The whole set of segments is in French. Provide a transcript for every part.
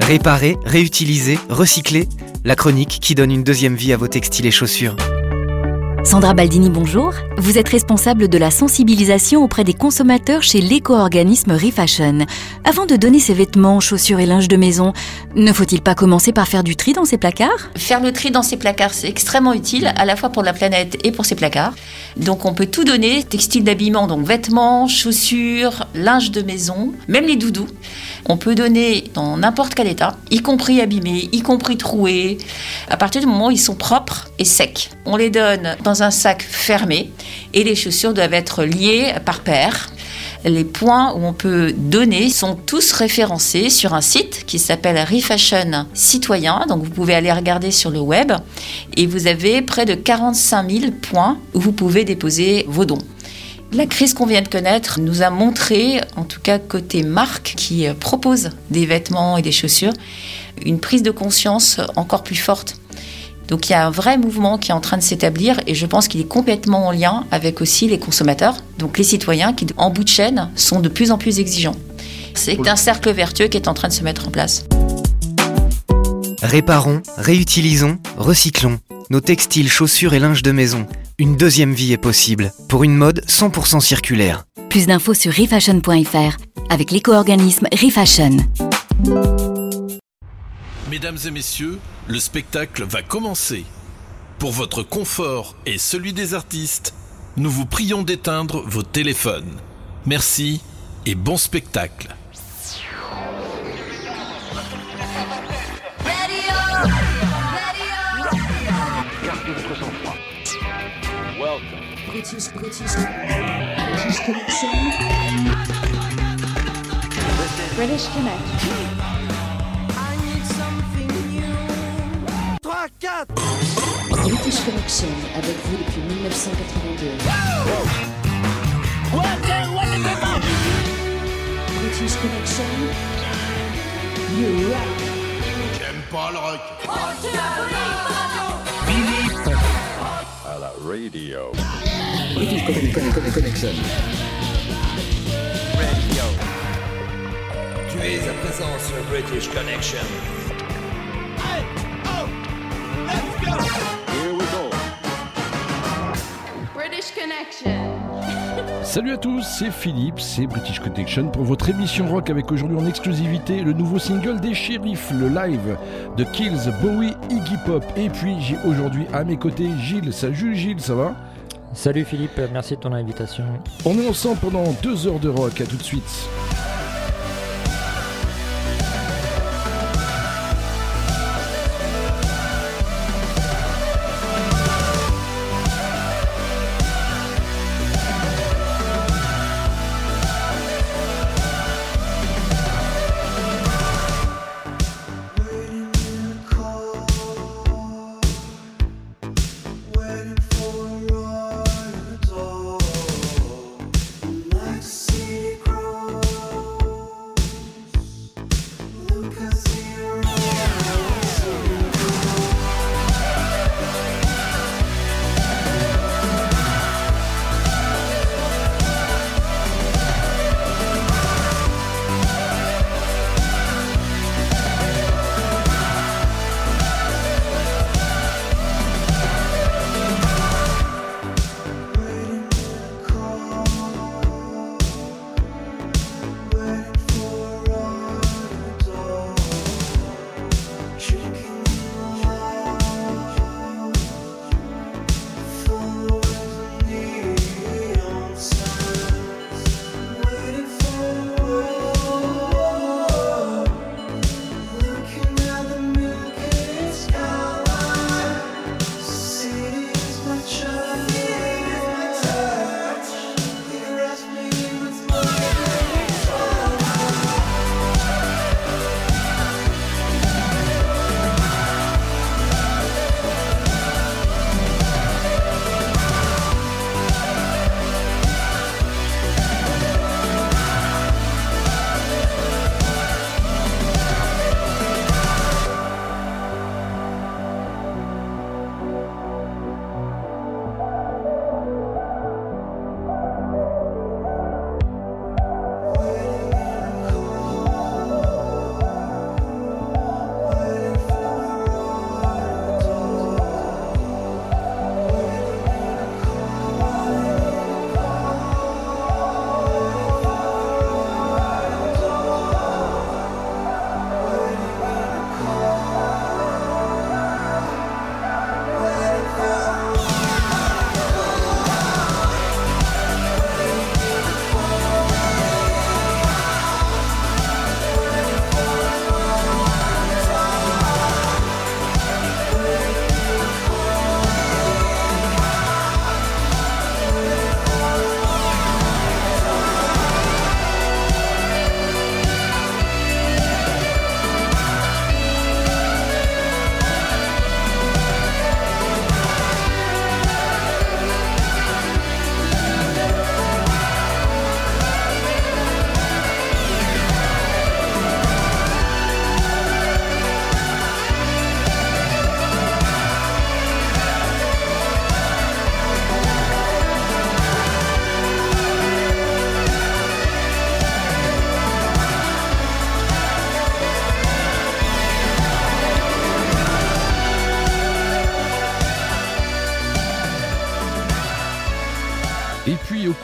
Réparer, réutiliser, recycler, la chronique qui donne une deuxième vie à vos textiles et chaussures. Sandra Baldini, bonjour. Vous êtes responsable de la sensibilisation auprès des consommateurs chez l'éco-organisme Refashion. Avant de donner ses vêtements, chaussures et linge de maison, ne faut-il pas commencer par faire du tri dans ses placards? Faire le tri dans ses placards, c'est extrêmement utile, à la fois pour la planète et pour ses placards. Donc on peut tout donner, textile d'habillement, donc vêtements, chaussures, linge de maison, même les doudous. On peut donner dans n'importe quel état, y compris abîmés, y compris troués, à partir du moment où ils sont propres et secs. On les donne dans un sac fermé et les chaussures doivent être liées par paire. Les points où on peut donner sont tous référencés sur un site qui s'appelle Refashion Citoyen. Donc vous pouvez aller regarder sur le web et vous avez près de 45 000 points où vous pouvez déposer vos dons. La crise qu'on vient de connaître nous a montré, en tout cas côté marque qui propose des vêtements et des chaussures, une prise de conscience encore plus forte. Donc il y a un vrai mouvement qui est en train de s'établir et je pense qu'il est complètement en lien avec aussi les consommateurs, donc les citoyens qui, en bout de chaîne, sont de plus en plus exigeants. C'est un cercle vertueux qui est en train de se mettre en place. Réparons, réutilisons, recyclons nos textiles, chaussures et linge de maison. Une deuxième vie est possible pour une mode 100% circulaire. Plus d'infos sur refashion.fr avec l'éco-organisme Refashion. Mesdames et messieurs, le spectacle va commencer. Pour votre confort et celui des artistes, nous vous prions d'éteindre vos téléphones. Merci et bon spectacle. British, British, British Connection. British Connection. British Connection avec vous depuis 1982. British Connection. You rock. J'aime pas le rock. Radio. British Connection. Connection. Connection. Radio. Tu es à présent sur British Connection. Hey, oh, let's go! British Connection. Salut à tous, c'est Philippe, c'est British Connection pour votre émission rock avec aujourd'hui en exclusivité le nouveau single des Sheriffs, le live de Kills, Bowie, Iggy Pop. Et puis j'ai aujourd'hui à mes côtés Gilles. Salut Gilles, ça va? Salut Philippe, merci de ton invitation. On est ensemble pendant deux heures de rock, à tout de suite.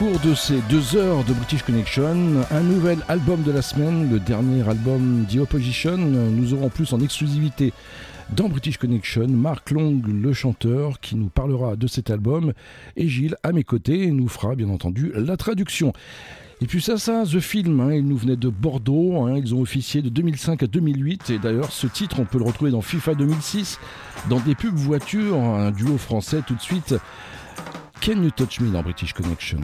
Cours de ces deux heures de British Connection, un nouvel album de la semaine, le dernier album The. Nous aurons plus en exclusivité dans British Connection Mark Long, le chanteur, qui nous parlera de cet album, et Gilles, à mes côtés, nous fera bien entendu la traduction. Et puis ça, ça, The Film, hein, ils nous venaient de Bordeaux, hein, ils ont officié de 2005 à 2008, et d'ailleurs ce titre, on peut le retrouver dans FIFA 2006, dans des pubs voitures, un duo français tout de suite. Can You Touch Me dans British Connection?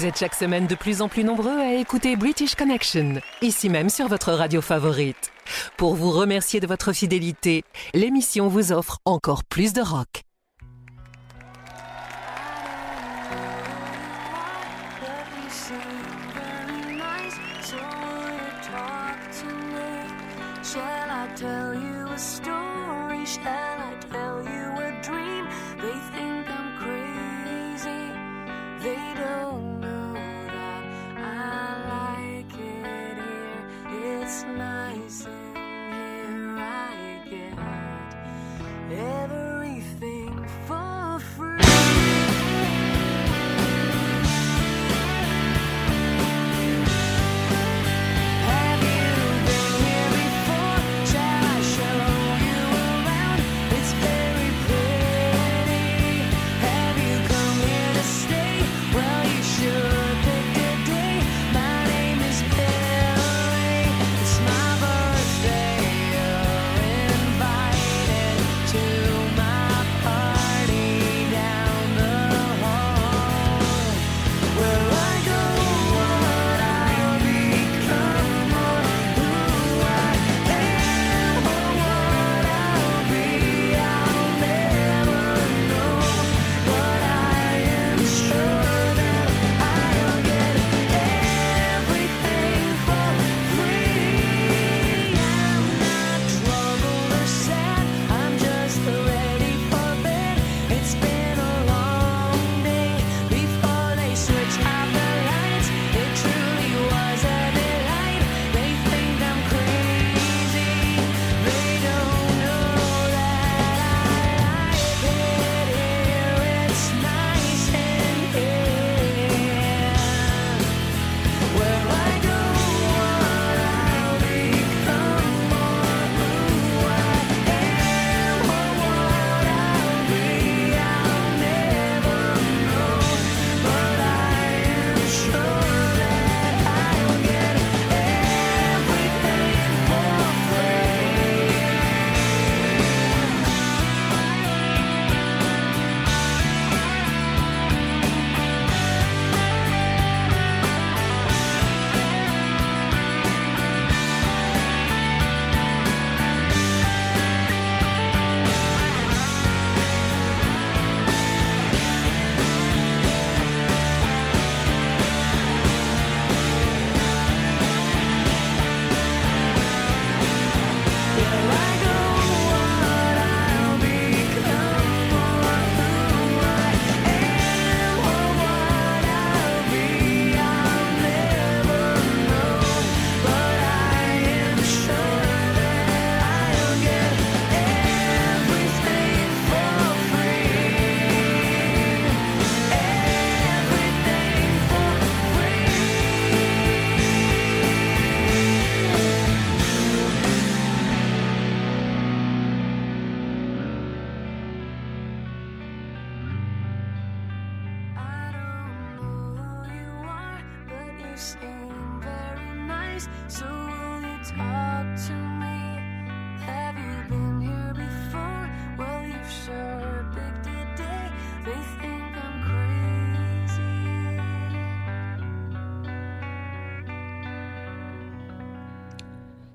Vous êtes chaque semaine de plus en plus nombreux à écouter British Connection, ici même sur votre radio favorite. Pour vous remercier de votre fidélité, l'émission vous offre encore plus de rock.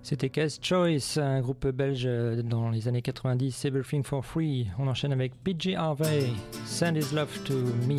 C'était Case Choice, un groupe belge dans les années 90, Everything for Free. On enchaîne avec PJ Harvey, Send His Love to Me.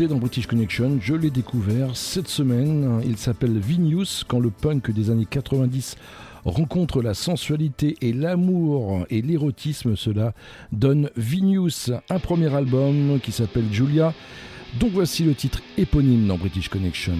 dans British Connection, je l'ai découvert cette semaine. Il s'appelle Vinius, quand le punk des années 90 rencontre la sensualité et l'amour et l'érotisme, cela donne Vinius, un premier album qui s'appelle Julia. Donc voici le titre éponyme dans British Connection.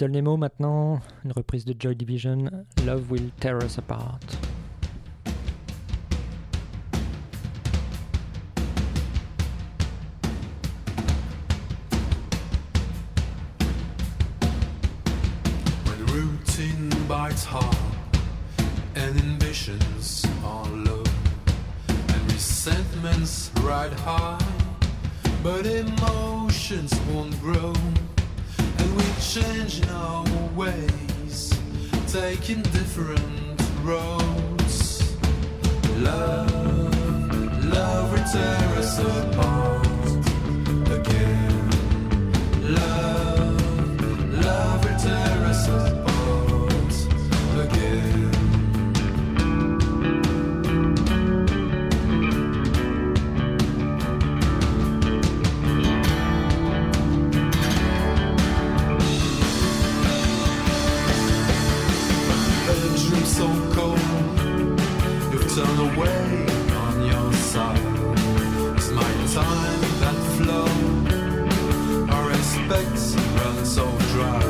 Little Nemo maintenant, une reprise de Joy Division, Love Will Tear Us Apart. High, but emotions won't grow and we changing our ways, taking different roads. Love, love will tear us apart again. Love, love will tear us apart. On the way, on your side. It's my time that flows. Our respect runs so dry.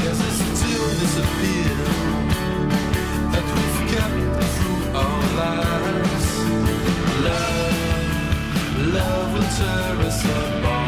There's a still disappear that we've kept through our lives. Love, love will tear us apart.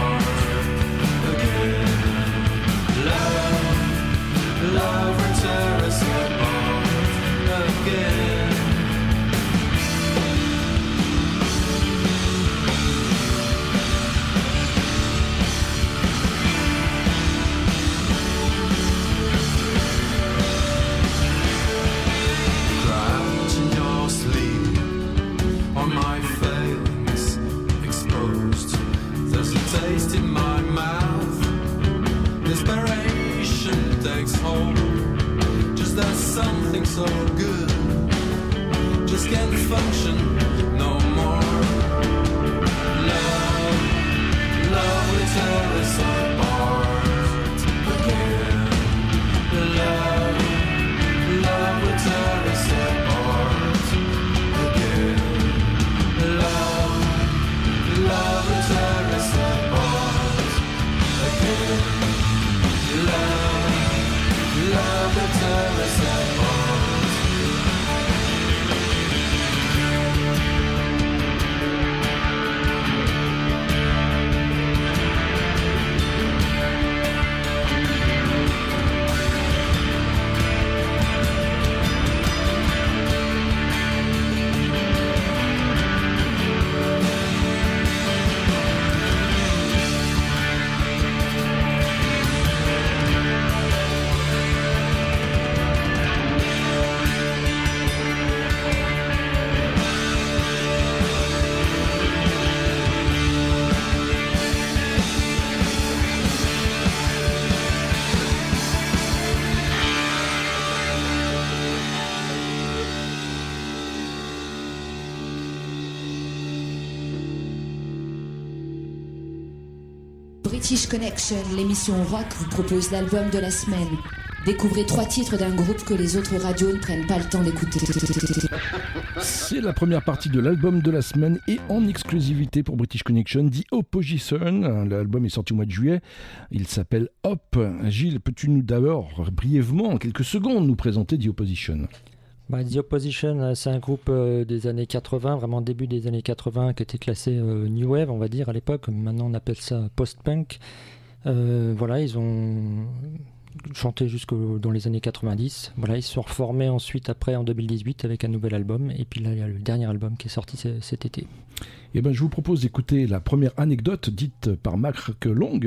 it's home. Just there's something so good. Just can't function no more. Love, love, it's always so Connection, l'émission rock vous propose l'album de la semaine. Découvrez trois titres d'un groupe que les autres radios ne prennent pas le temps d'écouter. C'est la première partie de l'album de la semaine et en exclusivité pour British Connection, The Opposition. L'album est sorti au mois de juillet. Il s'appelle Hop. Gilles, peux-tu nous d'abord, brièvement, en quelques secondes, nous présenter The Opposition? Bah, The Opposition, euh, c'est un groupe euh, des années 80, vraiment début des années 80, qui était classé euh, New Wave, on va dire, à l'époque. Maintenant, on appelle ça post-punk. Voilà, ils ont chanté jusque dans les années 90. Voilà, ils se sont reformés ensuite, après, en 2018, avec un nouvel album. Et puis là, il y a le dernier album qui est sorti cet été. Eh ben, je vous propose d'écouter la première anecdote dite par Mark Long,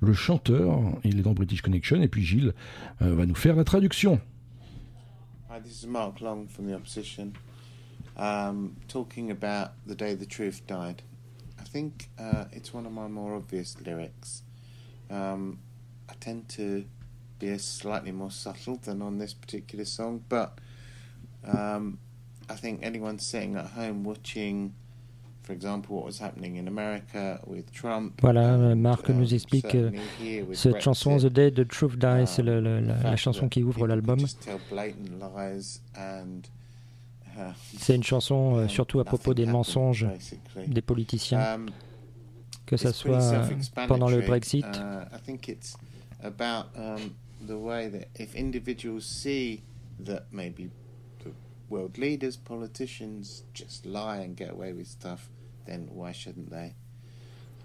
le chanteur. Il est dans British Connection. Et puis Gilles va nous faire la traduction. Hi, this is Mark Long from the opposition, um, talking about the day the truth died. I think uh, it's one of my more obvious lyrics. Um, I tend to be a slightly more subtle than on this particular song, but um, I think anyone sitting at home watching, Voilà, Marc um, nous explique euh, cette chanson The Day the Truth Dies, c'est le- le- la, chanson qui ouvre l'album. uh, C'est une chanson euh, surtout à propos des mensonges des politiciens, Um, que ce soit euh, pendant le Brexit. World leaders, politicians just lie and get away with stuff, then why shouldn't they?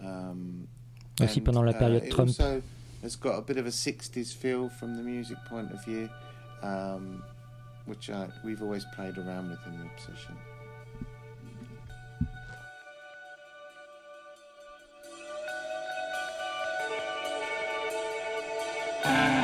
Um, Aussi and, pendant la uh, période it Trump. also has got a bit of a 60s feel from the music point of view, um, which I, we've always played around with in the opposition. falling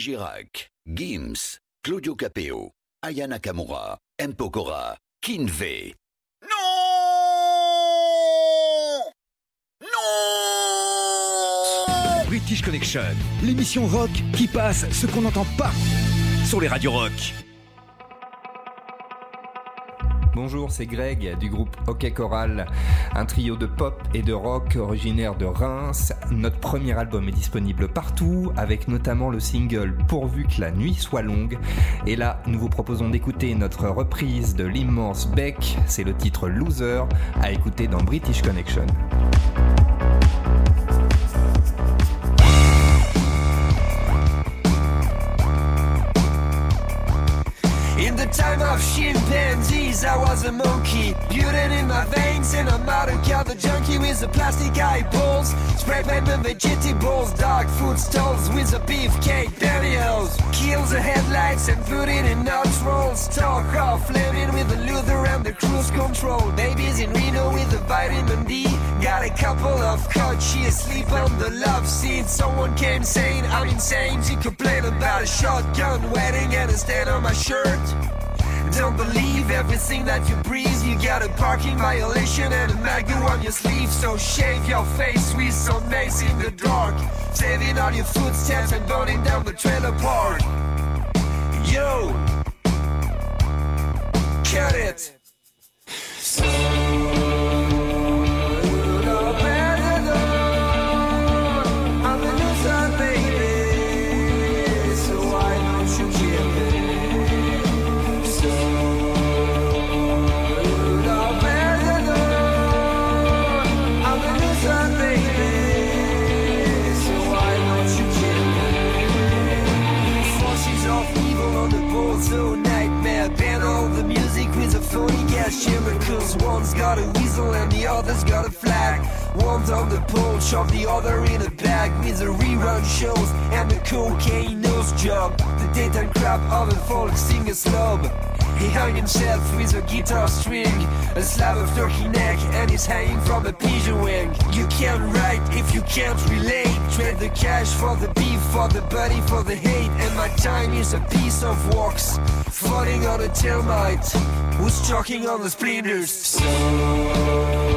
Girac, Gims, Claudio Capeo, Aya Nakamura, M. Pokora, Kinvey. British Connection, l'émission rock qui passe ce qu'on n'entend pas sur les radios rock. Bonjour, c'est Greg du groupe Hockey Choral, un trio de pop et de rock originaire de Reims. Notre premier album est disponible partout, avec notamment le single Pourvu que la nuit soit longue. Et là, nous vous proposons d'écouter notre reprise de l'immense Beck, c'est le titre Loser, à écouter dans British Connection. Time of chimpanzees, I was a monkey. Urine in my veins, and I'm out the junkie with the plastic eyeballs. Paint the vegetables, dog food stalls with a beefcake pantyhose. Kill the headlights and it in nuts rolls. Talk off, flaming with the Luther and the cruise control. Babies in Reno with the vitamin D. Got a couple of coaches sleep on the love seat. Someone came saying I'm insane. She complained about a shotgun wedding and a stain on my shirt. Don't believe everything that you breathe. You got a parking violation and a maggot on your sleeve. So shave your face with some mace in the dark. Saving all your footsteps and burning down the trailer park. Yo, cut it. Cause one's got a weasel and the other's got a flag. One's on the pole, shove the other in a bag the rerun shows and the cocaine nose job. The daytime crap of a folk singer slob. He hung himself with a guitar string, a slab of turkey neck, and he's hanging from a pigeon wing. You can't write if you can't relate. Trade the cash for the beef, for the buddy, for the hate. And my time is a piece of wax, floating on a termite, who's choking on the splinters. So,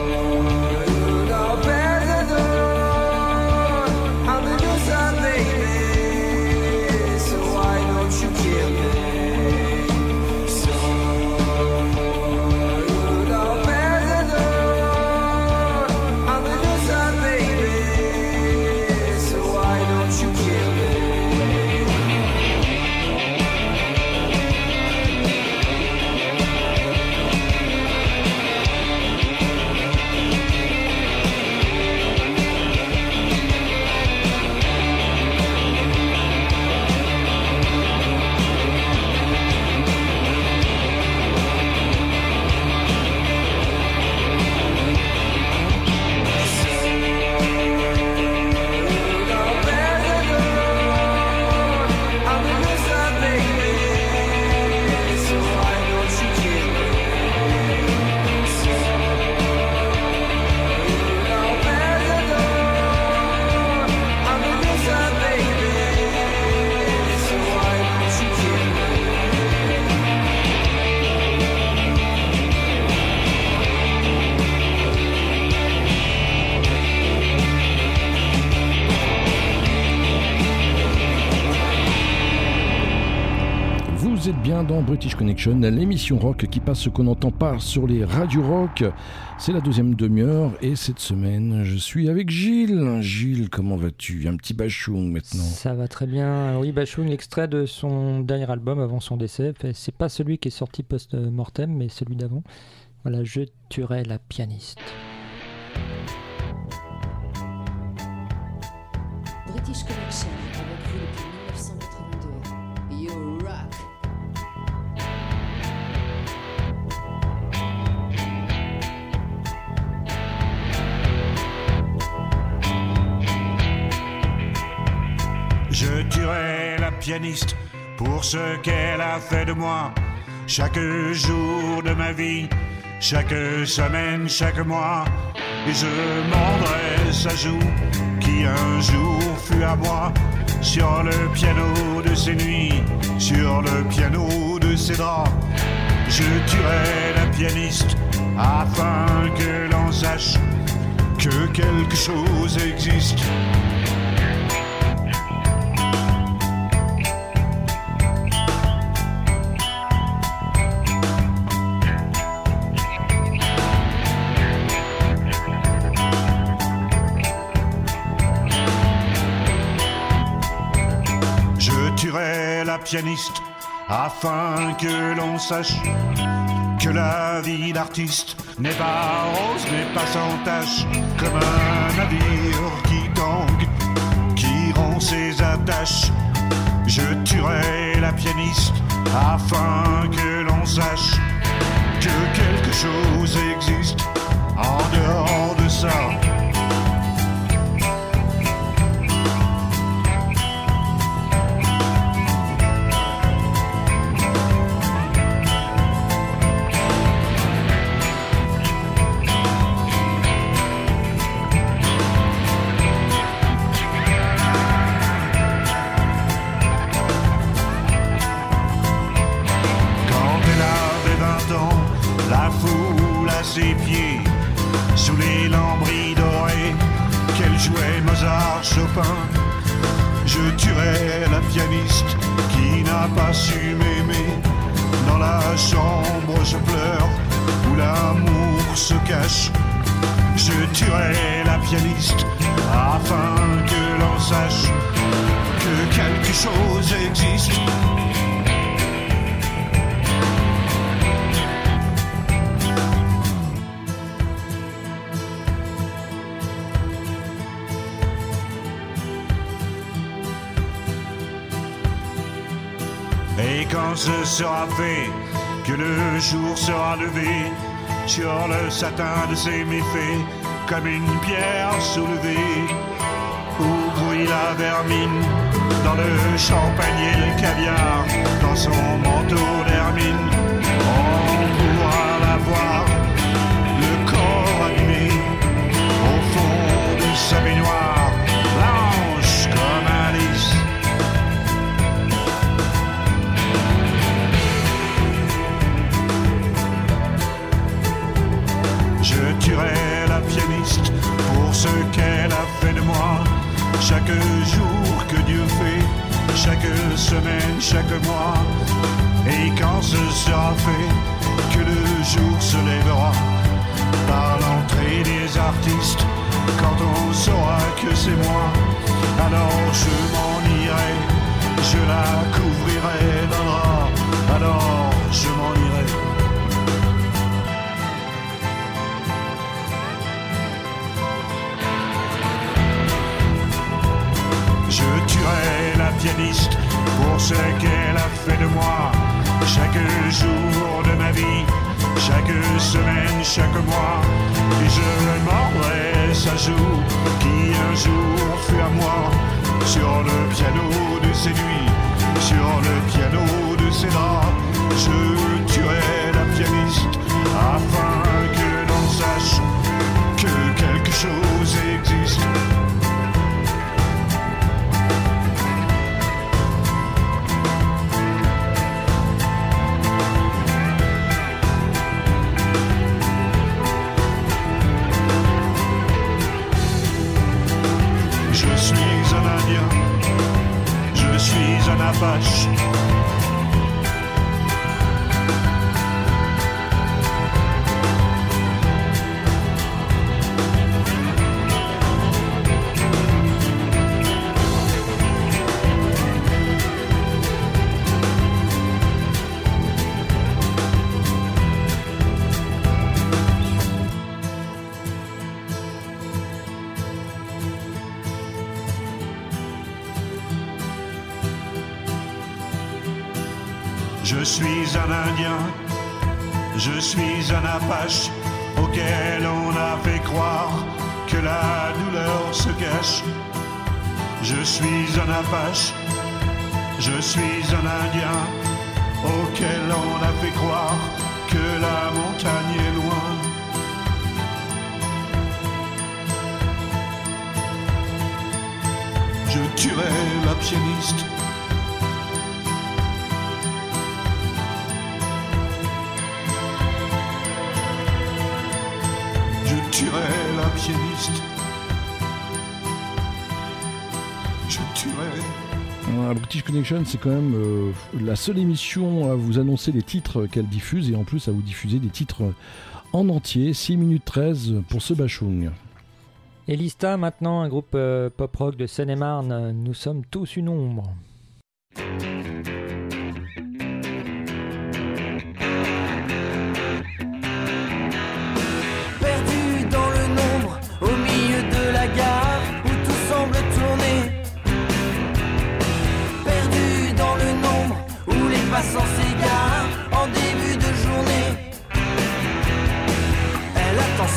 British Connection, l'émission rock qui passe ce qu'on n'entend pas sur les radios rock. C'est la deuxième demi-heure et cette semaine, je suis avec Gilles. Gilles, comment vas-tu? Un petit bachung maintenant. Ça va très bien. Oui, Bachung, l'extrait de son dernier album avant son décès. C'est pas celui qui est sorti post-mortem, mais celui d'avant. Voilà, Je tuerai la pianiste. British Connection avec vous depuis 1982. You rock. Je tuerai la pianiste pour ce qu'elle a fait de moi. Chaque jour de ma vie, chaque semaine, chaque mois. Et je mordrai sa joue qui un jour fut à moi. sur le piano de ses nuits, sur le piano de ses draps. Je tuerai la pianiste afin que l'on sache que quelque chose existe. Pianiste afin que l'on sache que la vie d'artiste n'est pas rose, n'est pas sans tache, comme un navire qui tangue, qui rend ses attaches. Je tuerai la pianiste afin que l'on sache que quelque chose existe en dehors de ça. Sera fait, que le jour sera levé sur le satin de ses méfaits, comme une pierre soulevée, où brille la vermine, dans le champagne et le caviar, dans son manteau d'hermine, Chaque jour que Dieu fait, chaque semaine, chaque mois. Et quand ce sera fait, que le jour se lèvera par l'entrée des artistes. Quand on saura que c'est moi, alors je m'en irai, je la couvrirai d'un drap. Alors je m'en irai. Pour ce qu'elle a fait de moi. Chaque jour de ma vie, chaque semaine, chaque mois. Et je mordrai sa joue qui un jour fut à moi. Sur le piano de ses nuits, sur le piano de ses draps. Je tuerai la pianiste afin que l'on sache que quelque chose existe. Je suis un Indien auquel on a fait croire que la montagne est loin. Je tuerai la pianiste. Je tuerai la pianiste. British Connection, c'est quand même euh, la seule émission à vous annoncer les titres qu'elle diffuse et en plus à vous diffuser des titres en entier, 6 minutes 13 pour ce Bachung. Elista, maintenant, un groupe euh, pop-rock de Seine-et-Marne. Nous sommes tous une ombre.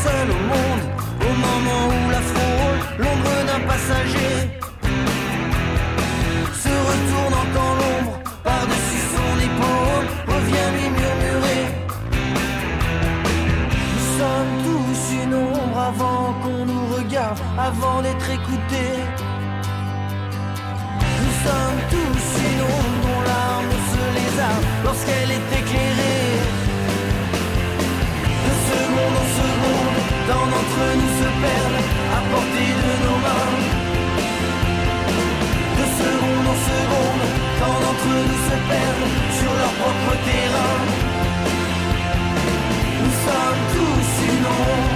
Seule au monde, au moment où la frôle l'ombre d'un passager. Se retournant quand l'ombre, par-dessus son épaule, revient lui murmurer. Nous sommes tous une ombre avant qu'on nous regarde, avant d'être écoutés. Nous sommes tous une ombre dont l'âme se les arme lorsqu'elle est éclairée. De seconde en seconde, dans d'entre nous se perdent à portée de nos mains. De seconde en seconde, quand d'entre nous se perdent sur leur propre terrain? Nous sommes tous une ombre.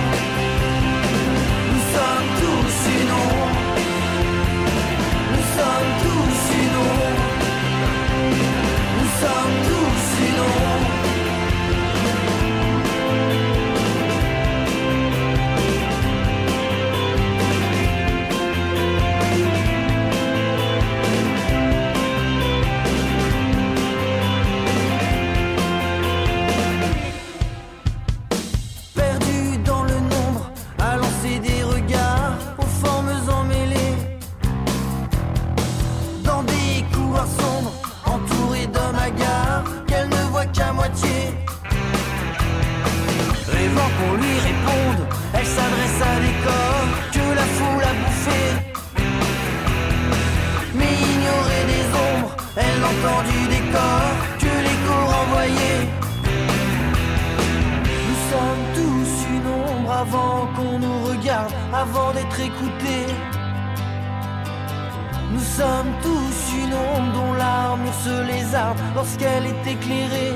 N'entend du décor que l'écho renvoyé. Nous sommes tous une ombre avant qu'on nous regarde, avant d'être écoutés. Nous sommes tous une ombre dont l'armure se lézarde lorsqu'elle est éclairée.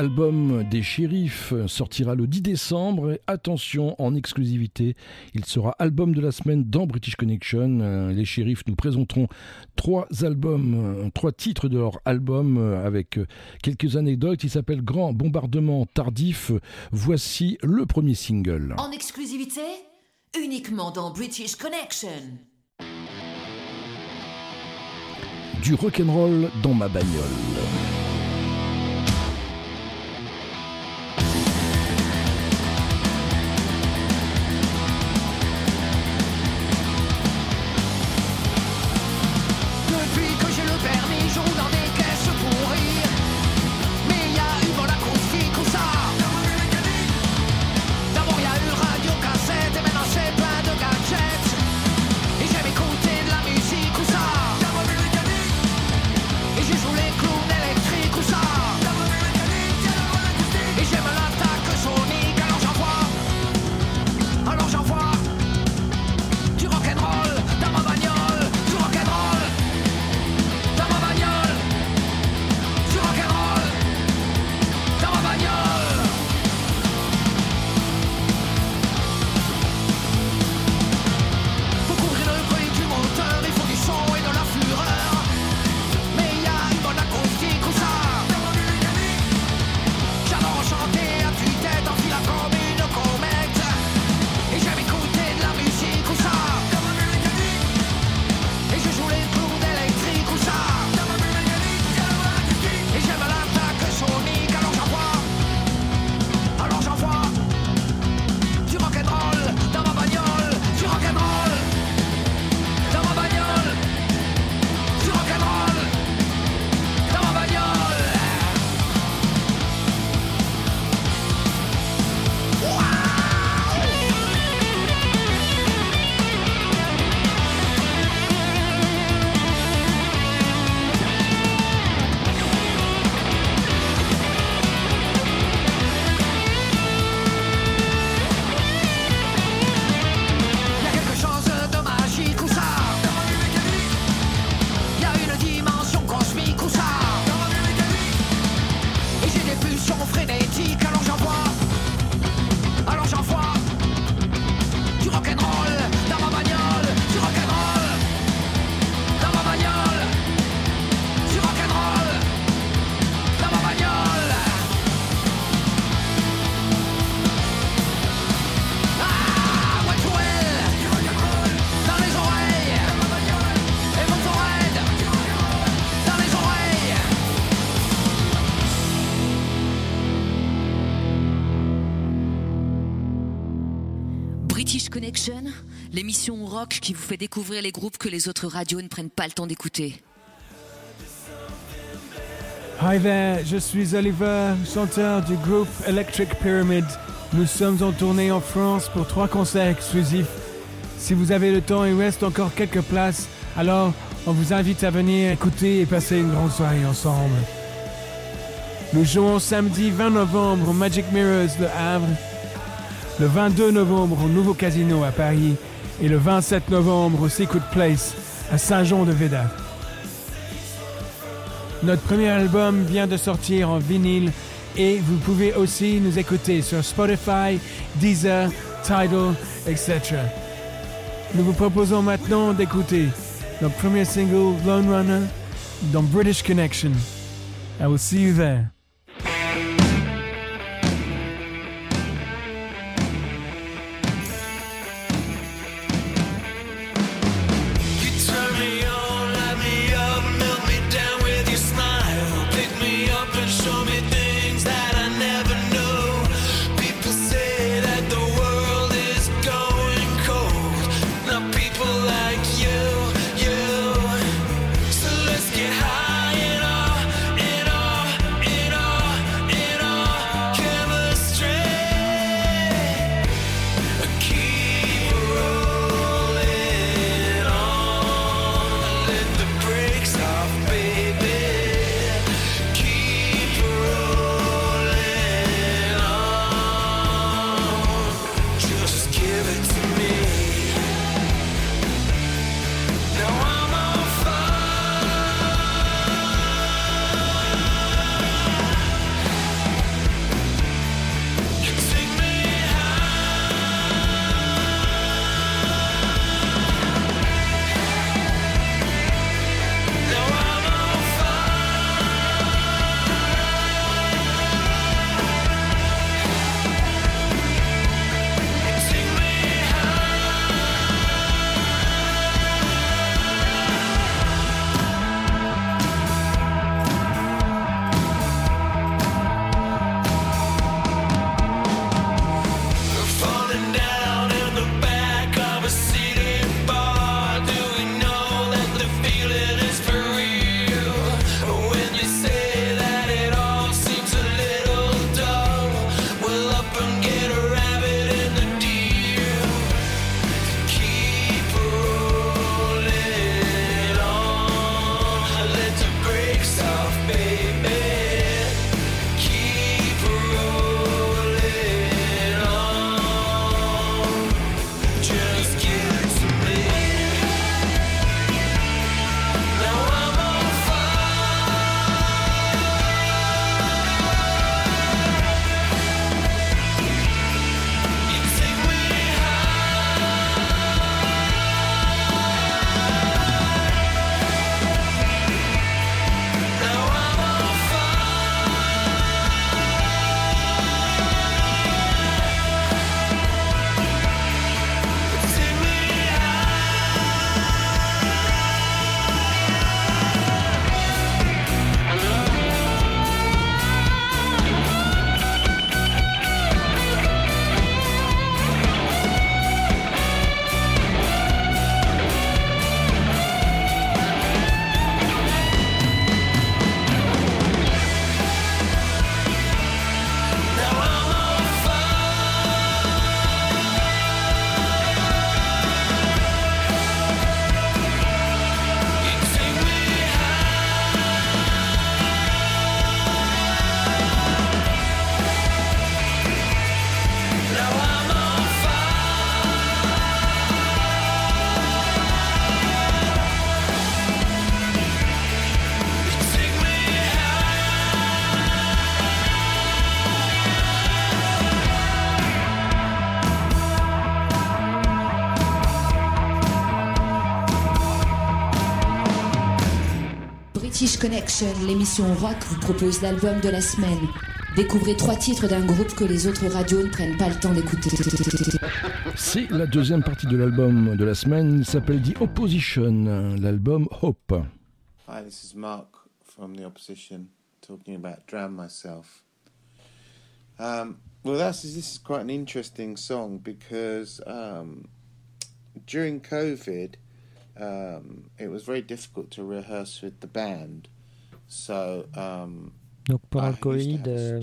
Album des shérifs sortira le 10 décembre. Et attention, en exclusivité, il sera album de la semaine dans British Connection. Euh, Les shérifs nous présenteront trois albums, euh, trois titres de leur album euh, avec quelques anecdotes. Il s'appelle Grand Bombardement Tardif. Voici le premier single. En exclusivité, uniquement dans British Connection. Du rock'n'roll dans ma bagnole. Connection, l'émission rock qui vous fait découvrir les groupes que les autres radios ne prennent pas le temps d'écouter. Hi there, je suis Oliver, chanteur du groupe Electric Pyramid. Nous sommes en tournée en France pour trois concerts exclusifs. Si vous avez le temps, il reste encore quelques places. Alors, on vous invite à venir écouter et passer une grande soirée ensemble. Nous jouons samedi 20 novembre au Magic Mirrors de Havre, le 22 novembre au Nouveau Casino à Paris et le 27 novembre au Secret Place à Saint-Jean-de-Véda. Notre premier album vient de sortir en vinyle et vous pouvez aussi nous écouter sur Spotify, Deezer, Tidal, etc. Nous vous proposons maintenant d'écouter notre premier single Lone Runner dans British Connection. I will see you there. L'émission rock, vous propose l'album de la semaine. Découvrez trois titres d'un groupe que les autres radios ne prennent pas le temps d'écouter. C'est la deuxième partie de l'album de la semaine. Il s'appelle The Opposition, l'album Hope. Hi, this is Mark from The Opposition talking about Drown Myself. Um, well, that's this is quite an interesting song because um, during COVID, um, it was very difficult to rehearse with the band. So um, Donc pendant le Covid, euh,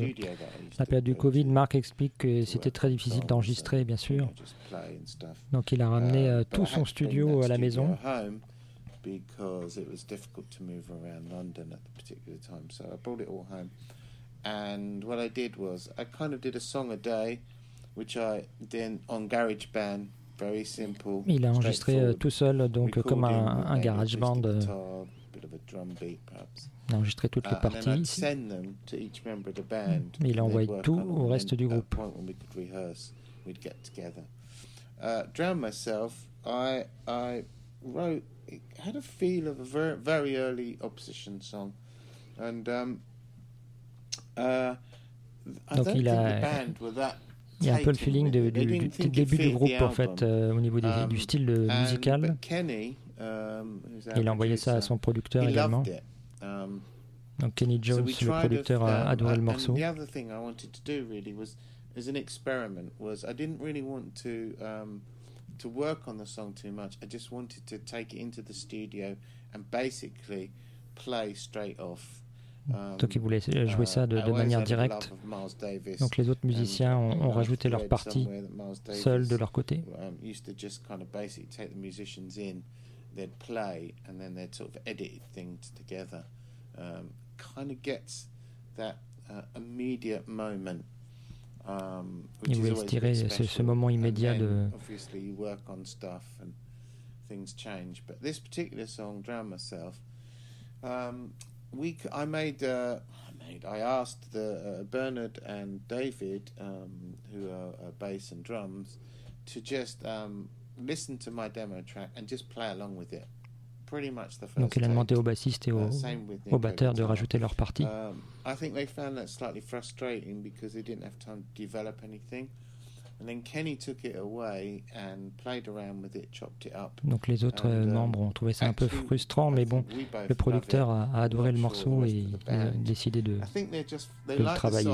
la période du Covid, Marc explique que c'était très difficile d'enregistrer, bien sûr. Donc il a ramené Uh, euh, tout son studio à la maison. And what I did was I kind of did a song a day, which I on GarageBand, very simple. Il a enregistré euh, tout seul, donc euh, comme un, un maybe garage acoustic band. Euh. Il a enregistré toutes les Uh, then parties. Mais il work tout au reste du groupe. Uh, Drown Myself, I I wrote. It had a feel of a very very early opposition song, and um, uh, I Donc don't il think a- the band were that. Il y a un peu le feeling de- du, début du groupe en fait euh, au niveau des- Um, du style euh, musical. Kenny, um, Il a envoyé ça à son producteur également. it. Um, Donc Kenny Jones, le producteur, a adoré le morceau. As an experiment, was I didn't really want to um, to work on the song too much. I just wanted to take it into the studio and basically play straight off. Um, Donc il voulait jouer ça de, uh, I de manière directe. Donc les autres musiciens ont, rajouté leur partie seuls de leur côté. um, used to just kind of basically take the musicians in, they'd play, and then they'd sort of edit things together. Um, kind of gets that uh, immediate moment. Um, which is always tirer ce- ce moment immédiat de- Obviously, you work on stuff and things change. But this particular song, "Drown Myself," um, we I made uh, I made I asked the uh, Bernard and David, um, who are uh, bass and drums, to just um, listen to my demo track and just play along with it. Pretty much the first Donc il a demandé au bassiste et au, Uh, au batteur de rajouter leur partie. Um, I think they found that slightly frustrating because they didn't have time to develop anything. And then Kenny took it away and played around with it, chopped it up. Donc les autres euh, um, membres ont trouvé ça un peu frustrant, mais bon, le producteur a, adoré le morceau et il a décidé de, de le travailler.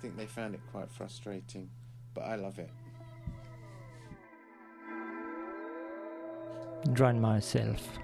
Song, and we might try in rehearsals to play it live. But um, actually, I think they found it quite frustrating. But I love it. Drown Myself.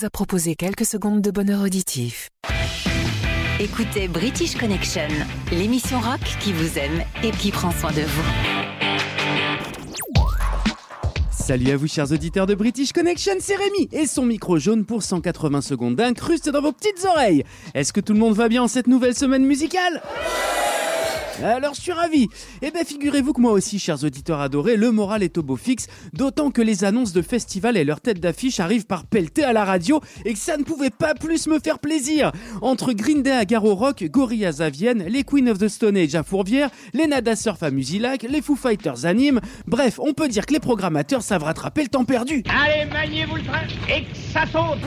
Vous a proposé quelques secondes de bonheur auditif. Écoutez British Connection, l'émission rock qui vous aime et qui prend soin de vous. Salut à vous chers auditeurs de British Connection, c'est Rémi et son micro jaune pour 180 secondes d'incruste dans vos petites oreilles. Est-ce que tout le monde va bien en cette nouvelle semaine musicale? Alors je suis ravi. Eh bien figurez-vous que moi aussi, chers auditeurs adorés, le moral est au beau fixe, d'autant que les annonces de festivals et leurs têtes d'affiche arrivent par pelleté à la radio et que ça ne pouvait pas plus me faire plaisir. Entre Green Day à Garo Rock, Gorillaz à Vienne, les Queen of the Stone Age à Fourvière, les Nada Surf à Musilac, les Foo Fighters à Nîmes, bref, on peut dire que les programmateurs savent rattraper le temps perdu. Allez, maniez-vous le train et que ça saute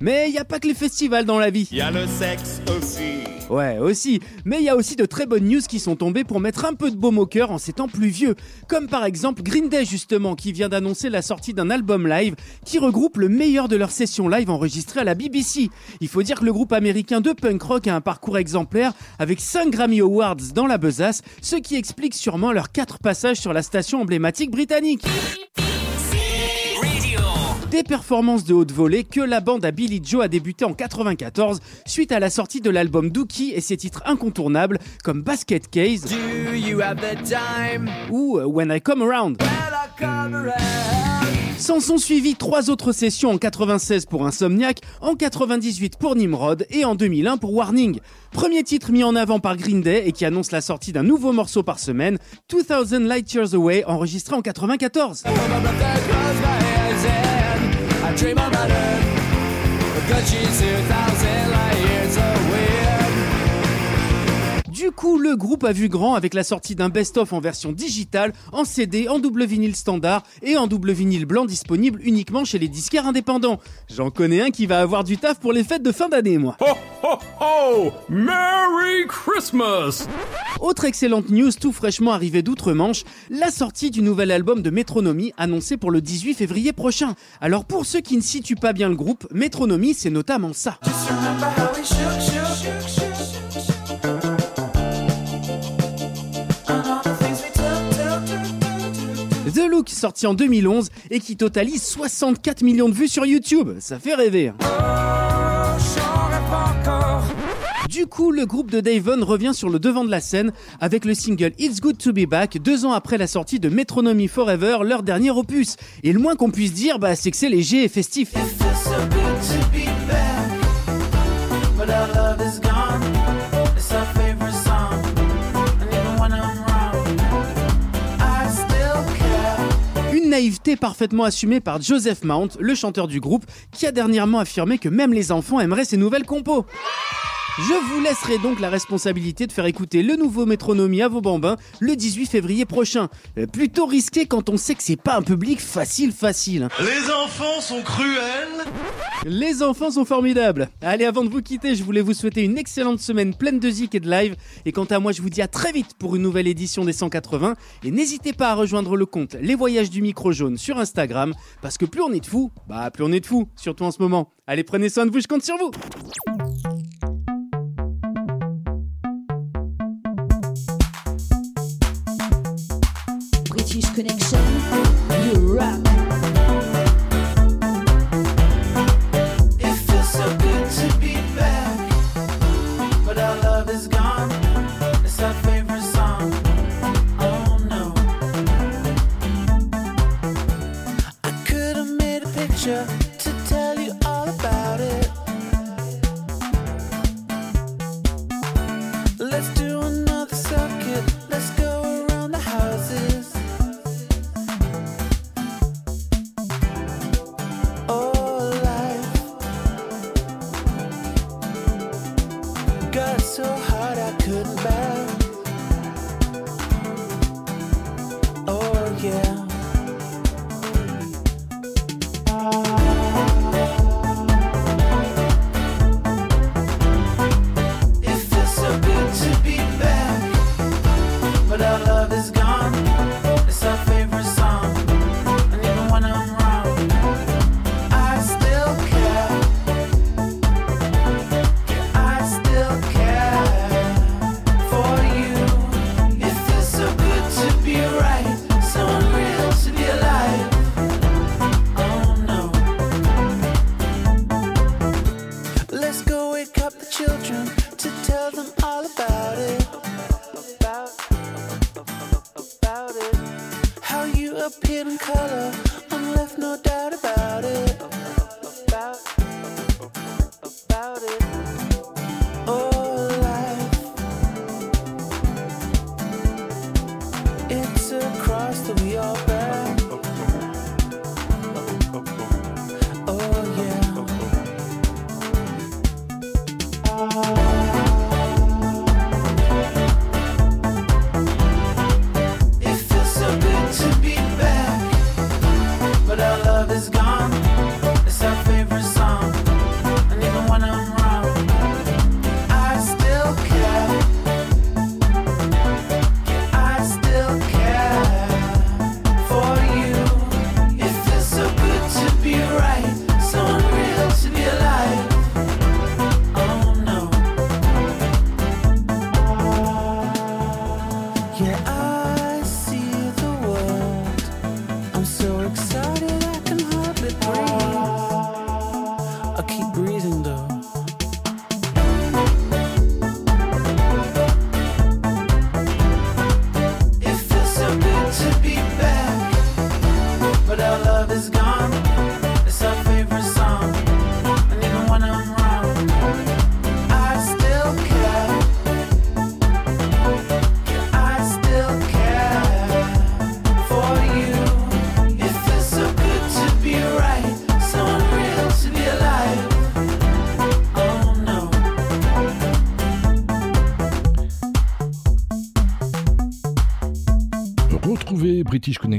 Mais il n'y a pas que les festivals dans la vie. Il y a le sexe aussi. Ouais, aussi. Mais il y a aussi de très bonnes news qui sont tombées pour mettre un peu de baume au cœur en ces temps pluvieux. Comme par exemple Green Day justement, qui vient d'annoncer la sortie d'un album live qui regroupe le meilleur de leurs sessions live enregistrées à la BBC. Il faut dire que le groupe américain de punk rock a un parcours exemplaire avec 5 Grammy Awards dans la besace, ce qui explique sûrement leurs 4 passages sur la station emblématique britannique. Des performances de haute volée que la bande à Billy Joe a débuté en 94 suite à la sortie de l'album Dookie et ses titres incontournables comme Basket Case Do you have the time? ou euh, When I Come Around. S'en sont suivis trois autres sessions en 96 pour Insomniac, en 98 pour Nimrod et en 2001 pour Warning. Premier titre mis en avant par Green Day et qui annonce la sortie d'un nouveau morceau par semaine, 2000 Light Years Away, enregistré en 94. I dream about her, but she's 2,000 Du coup, le groupe a vu grand avec la sortie d'un best-of en version digitale, en CD, en double vinyle standard et en double vinyle blanc disponible uniquement chez les disquaires indépendants. J'en connais un qui va avoir du taf pour les fêtes de fin d'année, moi. Ho ho ho Merry Christmas Autre excellente news tout fraîchement arrivée d'outre-Manche, la sortie du nouvel album de Métronomie annoncé pour le 18 février prochain. Alors pour ceux qui ne situent pas bien le groupe, Métronomie c'est notamment ça. Look sorti en 2011 et qui totalise 64 millions de vues sur YouTube. Ça fait rêver. hein. Du coup, le groupe de Davon revient sur le devant de la scène avec le single It's Good to Be Back, deux ans après la sortie de Metronomy Forever, leur dernier opus. Et le moins qu'on puisse dire, bah, c'est que c'est léger et festif. Naïveté parfaitement assumée par Joseph Mount, le chanteur du groupe, qui a dernièrement affirmé que même les enfants aimeraient ces nouvelles compos. Je vous laisserai donc la responsabilité de faire écouter le nouveau métronomie à vos bambins le 18 février prochain. Euh, Plutôt risqué quand on sait que c'est pas un public facile facile. hein. Les enfants sont cruels Les enfants sont formidables. Allez, avant de vous quitter, je voulais vous souhaiter une excellente semaine pleine de zik et de live. Et quant à moi, je vous dis à très vite pour une nouvelle édition des 180. Et n'hésitez pas à rejoindre le compte Les Voyages du Micro Jaune sur Instagram. Parce que plus on est de fous, bah plus on est de fous, surtout en ce moment. Allez, prenez soin de vous, je compte sur vous. British Connection, you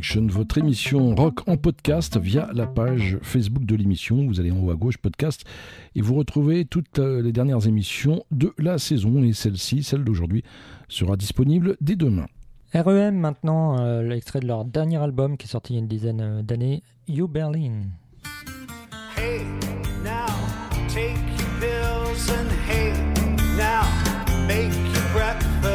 Votre émission rock en podcast via la page Facebook de l'émission. Vous allez en haut à gauche, podcast, et vous retrouvez toutes euh, les dernières émissions de la saison. Et celle-ci, celle, d'aujourd'hui, sera disponible dès demain. REM maintenant, euh, l'extrait de leur dernier album qui est sorti il y a une dizaine euh, d'années, You Berlin. Hey, now, take your pills and hey, now, make your breakfast.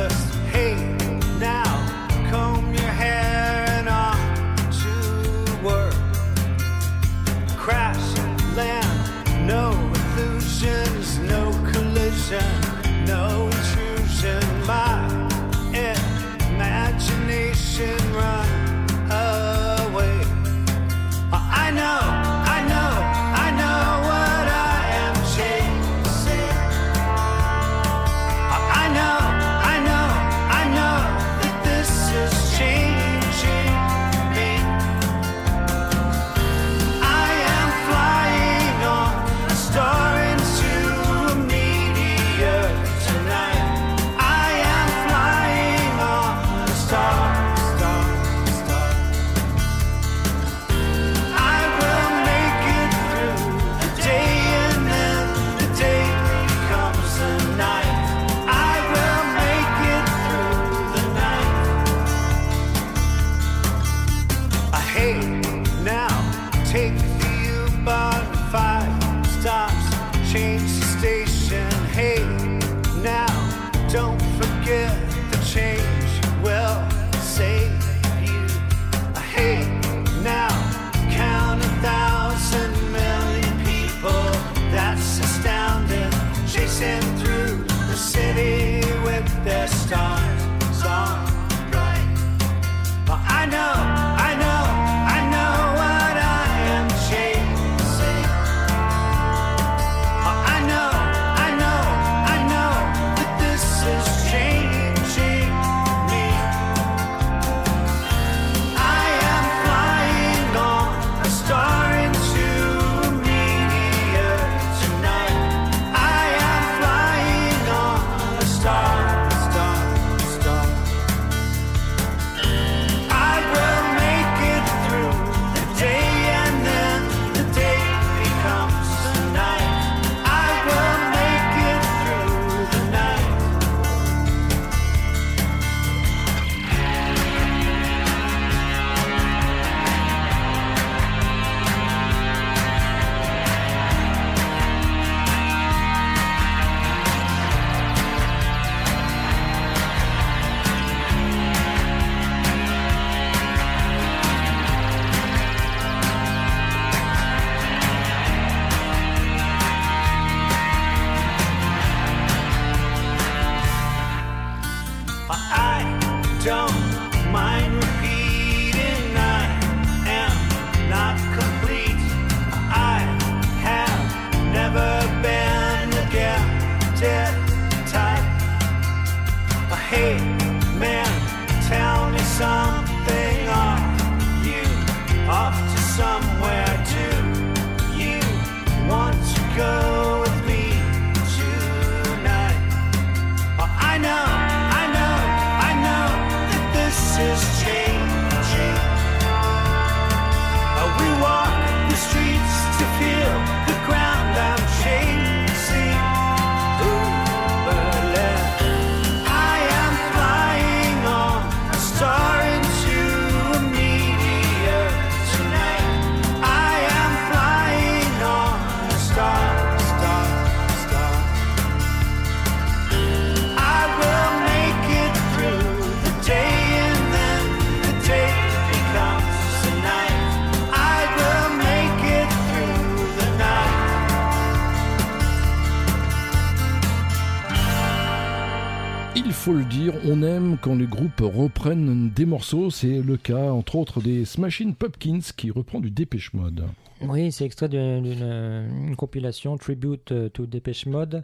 Quand les groupes reprennent des morceaux. C'est le cas, entre autres, des Smashing Pumpkins qui reprend du Dépêche Mode. Oui, c'est extrait d'une d'une- une compilation Tribute euh, to Depeche Mode,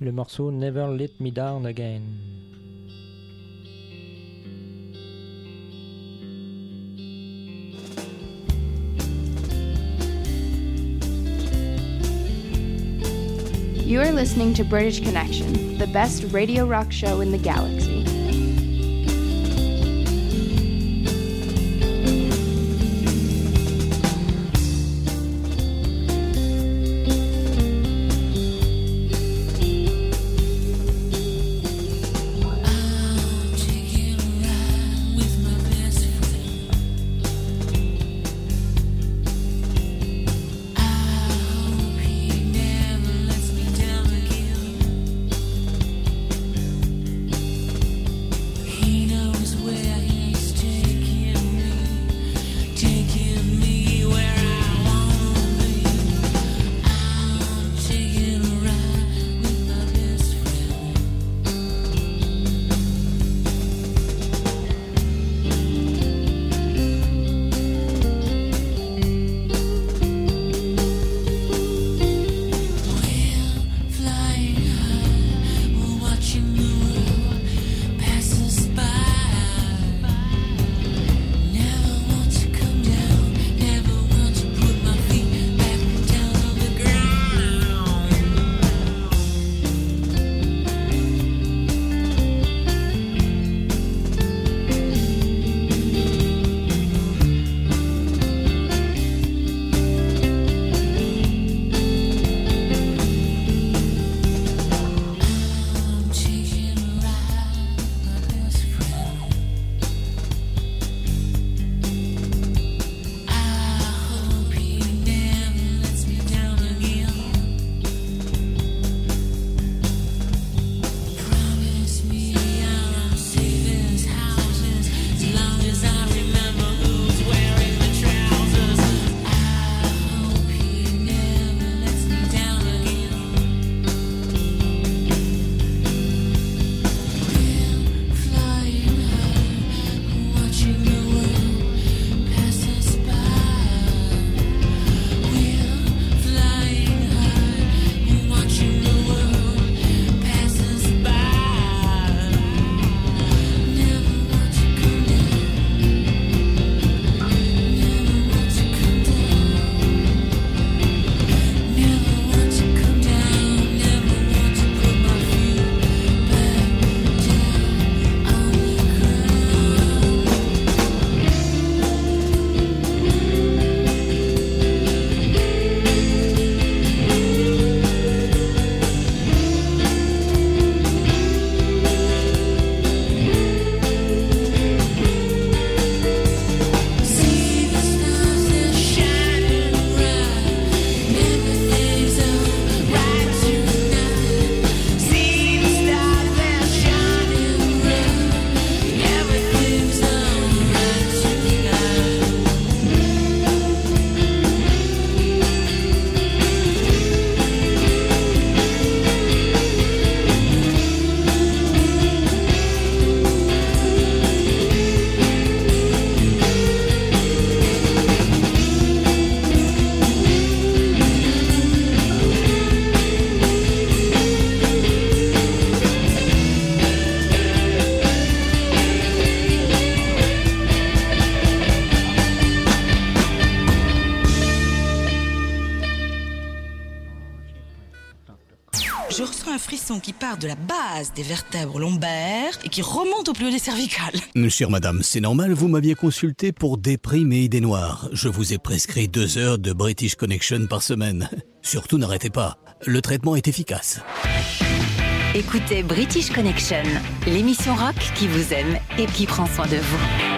le morceau Never Let Me Down Again. You are listening to British Connection, the best radio rock show in the galaxy. De la base des vertèbres lombaires et qui remonte au plus haut des cervicales. Chère madame, c'est normal, vous m'aviez consulté pour des primes et idées noires. Je vous ai prescrit deux heures de British Connection par semaine. Surtout n'arrêtez pas, le traitement est efficace. Écoutez British Connection, l'émission rock qui vous aime et qui prend soin de vous.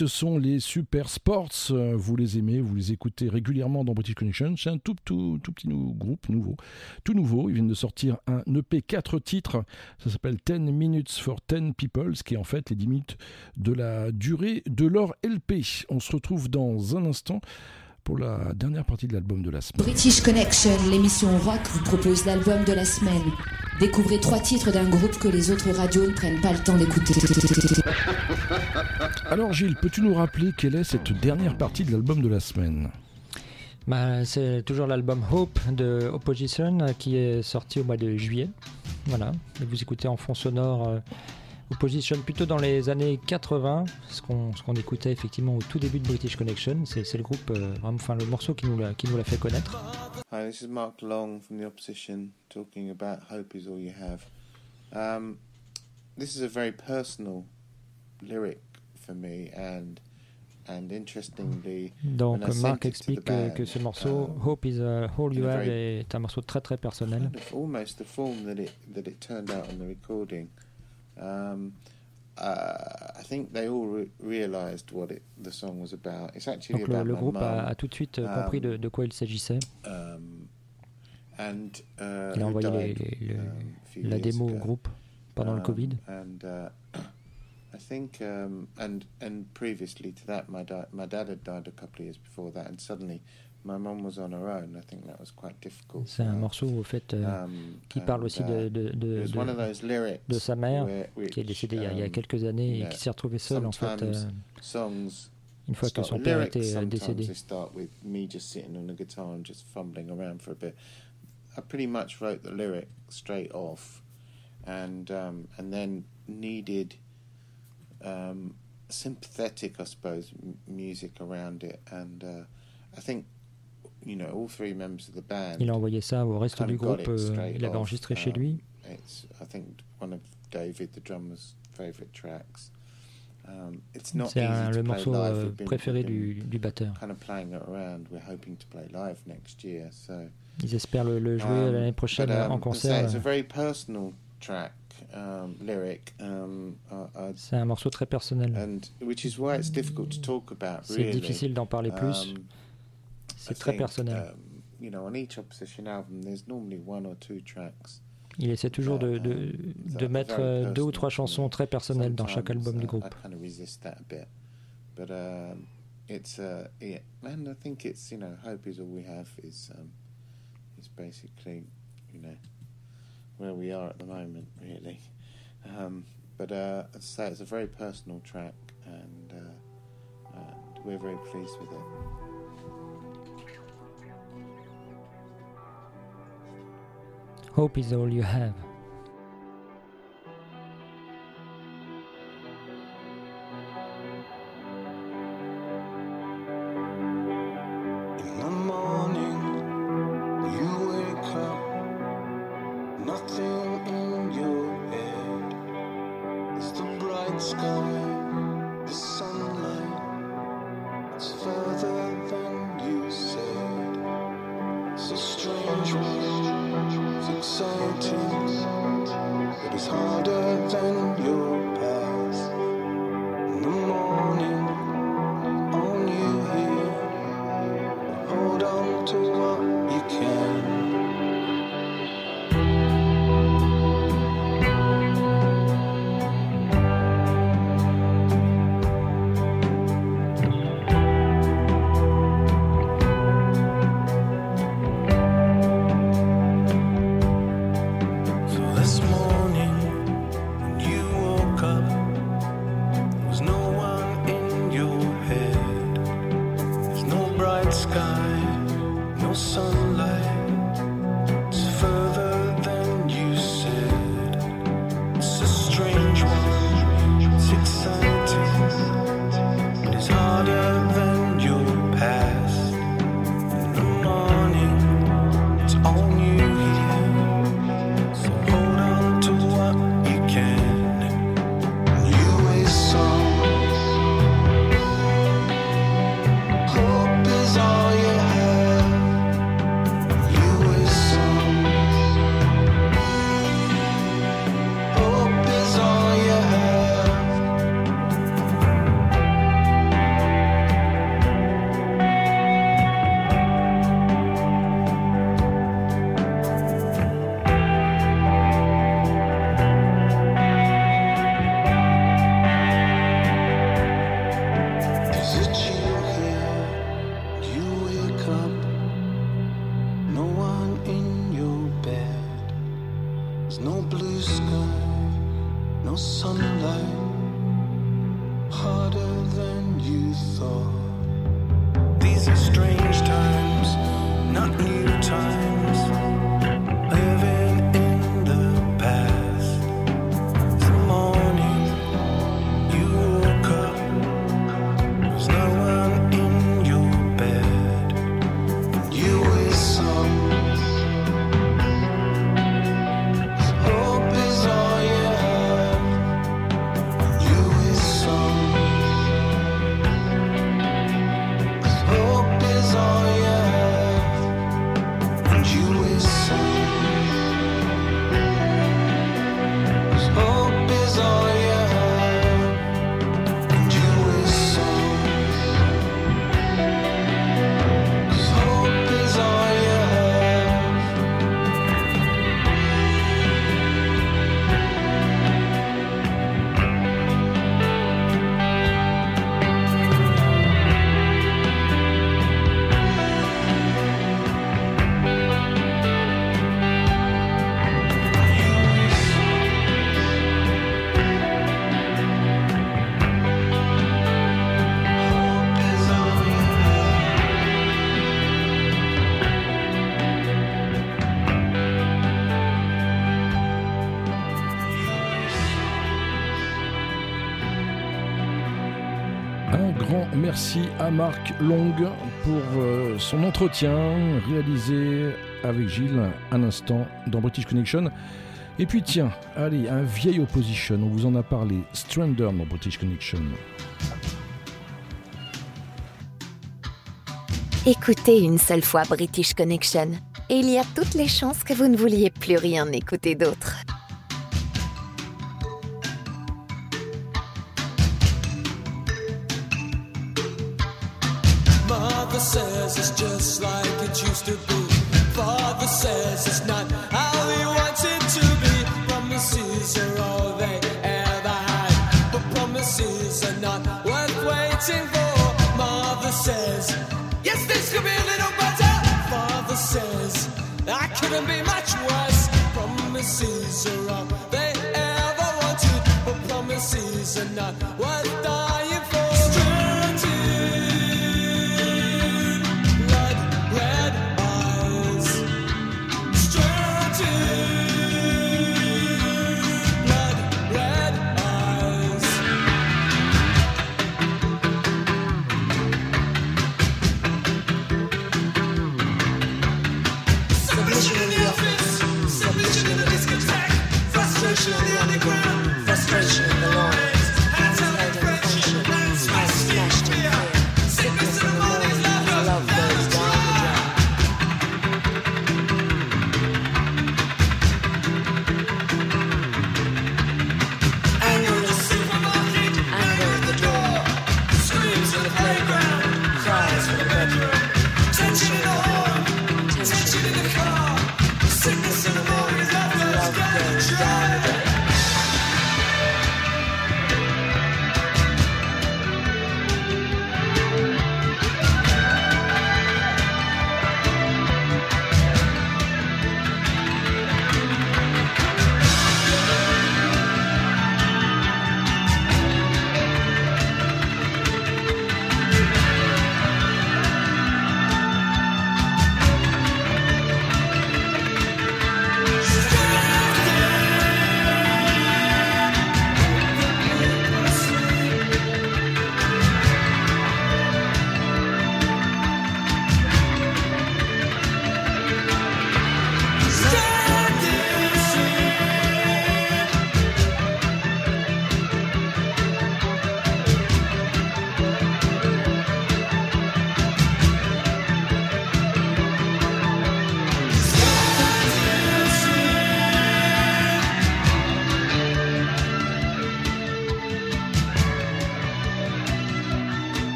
Ce sont les Super Sports. Euh, Vous les aimez, vous les écoutez régulièrement dans British Connection. C'est un tout, tout, petit groupe nouveau. Tout nouveau. Ils viennent de sortir un EP 4 titres. Ça s'appelle 10 Minutes for 10 People, ce qui est en fait les 10 minutes de la durée de leur LP. On se retrouve dans un instant pour la dernière partie de l'album de la semaine. British Connection, l'émission rock, vous propose l'album de la semaine. Découvrez trois titres d'un groupe que les autres radios ne prennent pas le temps d'écouter. Alors Gilles, peux-tu nous rappeler quelle est cette dernière partie de l'album de la semaine? Bah, c'est toujours l'album Hope de Opposition euh, qui est sorti au mois de juillet. Voilà. Et vous écoutez en fond sonore euh, Opposition plutôt dans les années 80, ce qu'on qu'on écoutait effectivement au tout début de British Connection. C'est le groupe, euh, enfin le morceau qui nous l'a fait connaître. Hi, this is Mark Long from the opposition talking about hope is all you have. Um, this is a very personal lyric for me, and and interestingly, Donc to explique que, band, que ce morceau Hope is All You Have est un morceau très très personnel. kind of almost the form that it that it turned out on the recording. Um, uh, I think they all re- realised what it, the song was about. It's actually Donc le, about le my groupe a, tout de suite euh, compris um, de, de quoi il s'agissait. um, and uh, Il a envoyé les- died, les- um, la démo au groupe pendant le Covid. And uh, I think, um, and and previously to that, my dad had died a couple of years before that, and suddenly my mum was on her own. I think that was quite difficult. C'est un morceau au fait euh, Um, qui parle aussi uh, de, de, de, de- sa mère qui est décédée il y a, il y a um, quelques années et qui s'est retrouvée seule en fait euh, une fois que son père était euh, décédé. They start with me just sitting on the guitar and just fumbling around for a bit. I pretty much wrote the lyric straight off, and um, and then needed um, sympathetic, I suppose, m- music around it, and uh, I think il a envoyé ça au reste du groupe. Euh, il l'avait enregistré chez lui. C'est le morceau euh, préféré du, du batteur. Ils espèrent le, le jouer l'année prochaine en concert. C'est un morceau très personnel. C'est difficile d'en parler plus. C'est très personnel. Il essaie toujours de, de, de, mettre euh, deux ou trois chansons très personnelles dans chaque album du groupe. where we are at the moment, really. But it's a very personal track, and, uh, and we're very pleased with it. Hope is all you have. Merci à Marc Long pour euh, son entretien réalisé avec Gilles un instant dans British Connection. Et puis tiens, allez, un vieil opposition, on vous en a parlé, Strander dans British Connection. Écoutez une seule fois British Connection et il y a toutes les chances que vous ne vouliez plus rien écouter d'autre. Says it's just like it used to be. Father says it's not how he wants it to be. Promises are all they ever had, but promises are not worth waiting for. Mother says, yes, this could be a little better. Father says, I couldn't be much worse. Promises are all they ever wanted, but promises are not worth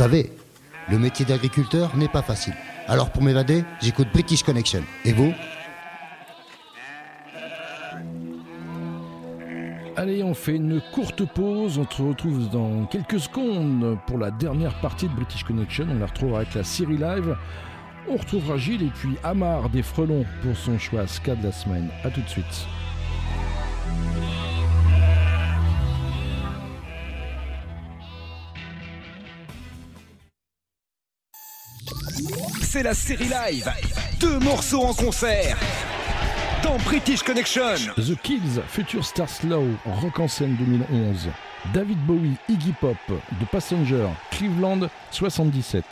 savez, le métier d'agriculteur n'est pas facile. Alors pour m'évader, j'écoute British Connection. Et vous Allez, on fait une courte pause. On se retrouve dans quelques secondes pour la dernière partie de British Connection. On la retrouvera avec la série live. On retrouvera Gilles et puis Amar des Frelons pour son choix ska de la semaine. A tout de suite. C'est la série live. Deux morceaux en concert. Dans British Connection. The Kills, Future Star Slow, Rock en scène 2011. David Bowie, Iggy Pop, The Passenger, Cleveland 77.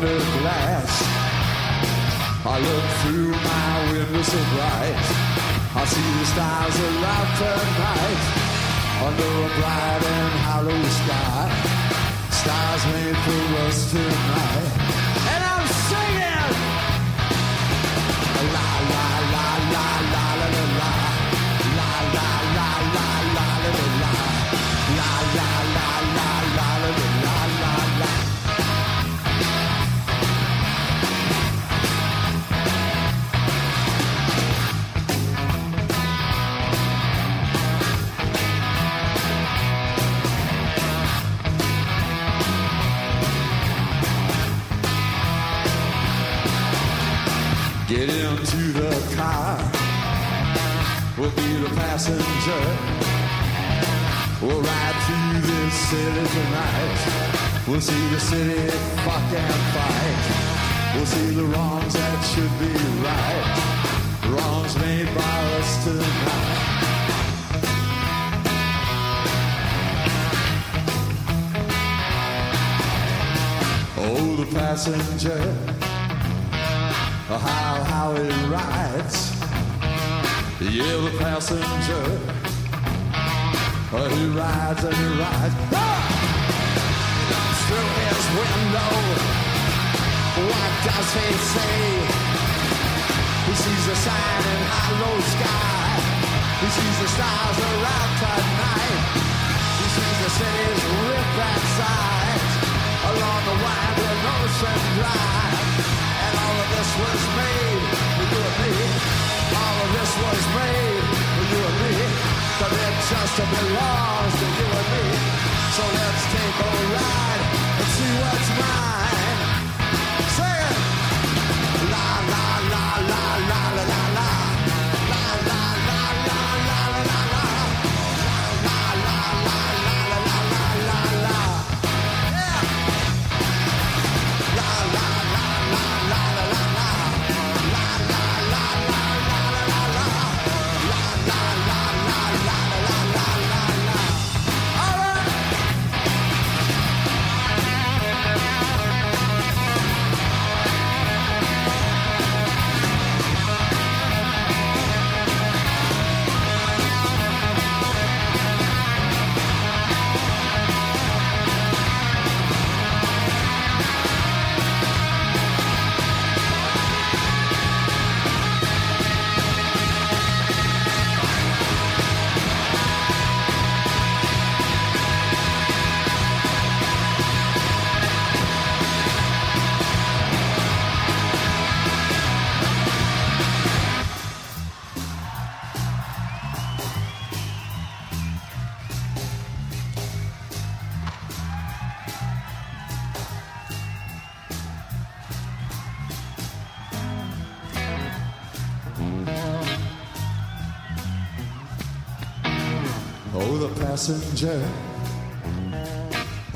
Under glass. I look through my window so bright. I see the stars alive tonight under a bright and hollow sky. Stars made for us tonight. We'll see the city fuck and fight. We'll see the wrongs that should be right. Wrongs made by us tonight. Oh, the passenger how how it rides. Yeah, the passenger, he rides and he rides. Through his window. What does he see? He sees the sign in a hollow sky. He sees the stars around tonight. He sees the city's rip sides along the winding ocean drive. And all of this was made for you and me. All of this was made for you and me. But it just belongs to you and me. So let's take a ride what's mine.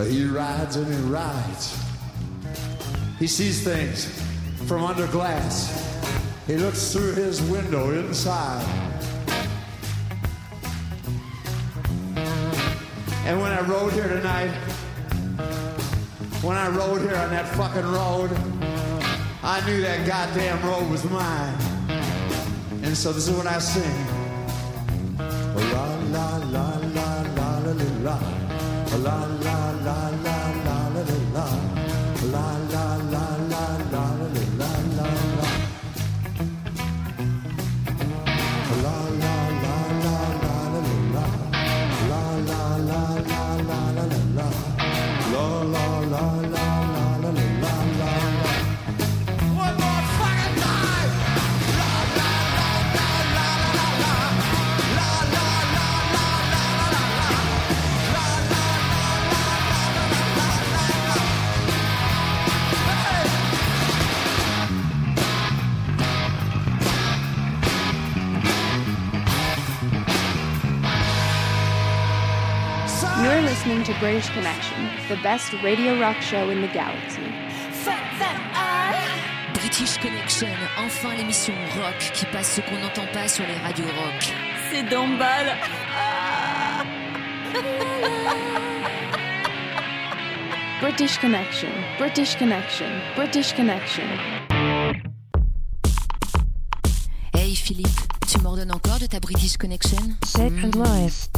He rides and he rides. He sees things from under glass. He looks through his window inside. And when I rode here tonight, when I rode here on that fucking road, I knew that goddamn road was mine. And so this is what I sing. British Connection, the best radio rock show in the galaxy. British Connection, enfin l'émission rock qui passe ce qu'on n'entend pas sur les radios rock. C'est d'emballe. British Connection, British Connection, British Connection. Hey Philippe, tu m'ordonnes encore de ta British Connection? Second Life.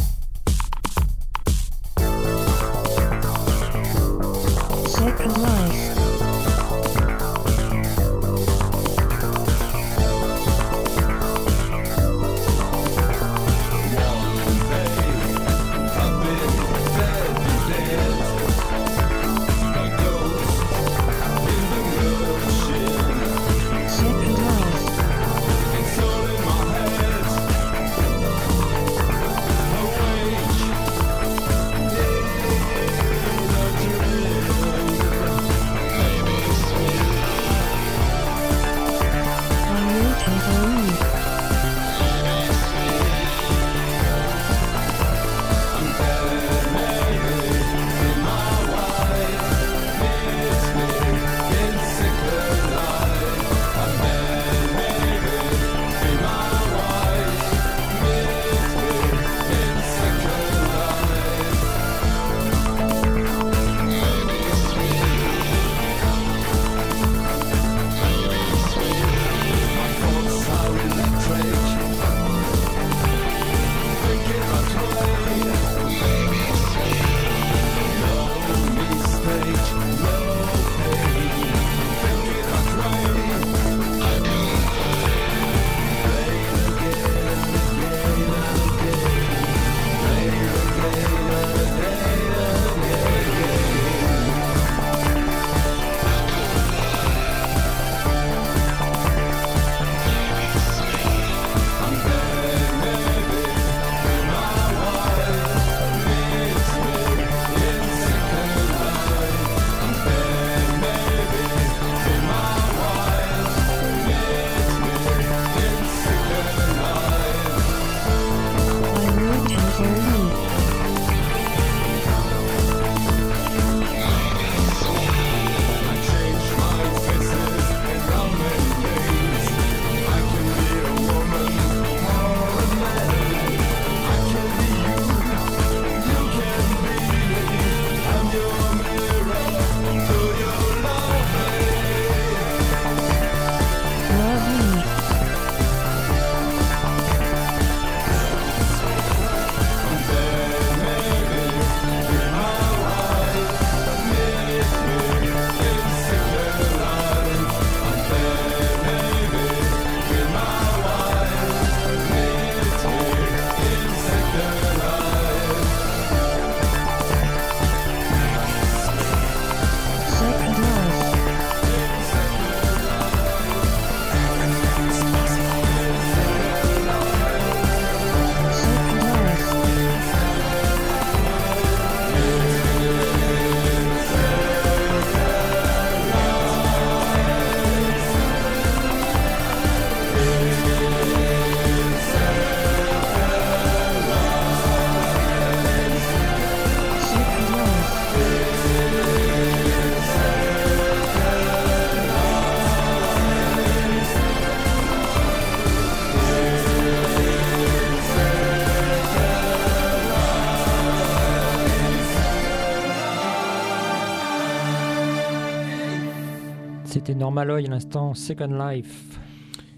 C'était Normaloy à l'instant, Second Life.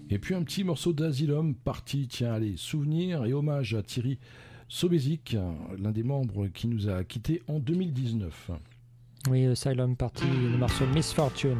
Et puis un petit morceau d'Asylum, parti, tiens, allez, souvenir et hommage à Thierry Sobezic, l'un des membres qui nous a quittés en 2019. Oui, Asylum Party, le morceau Misfortune.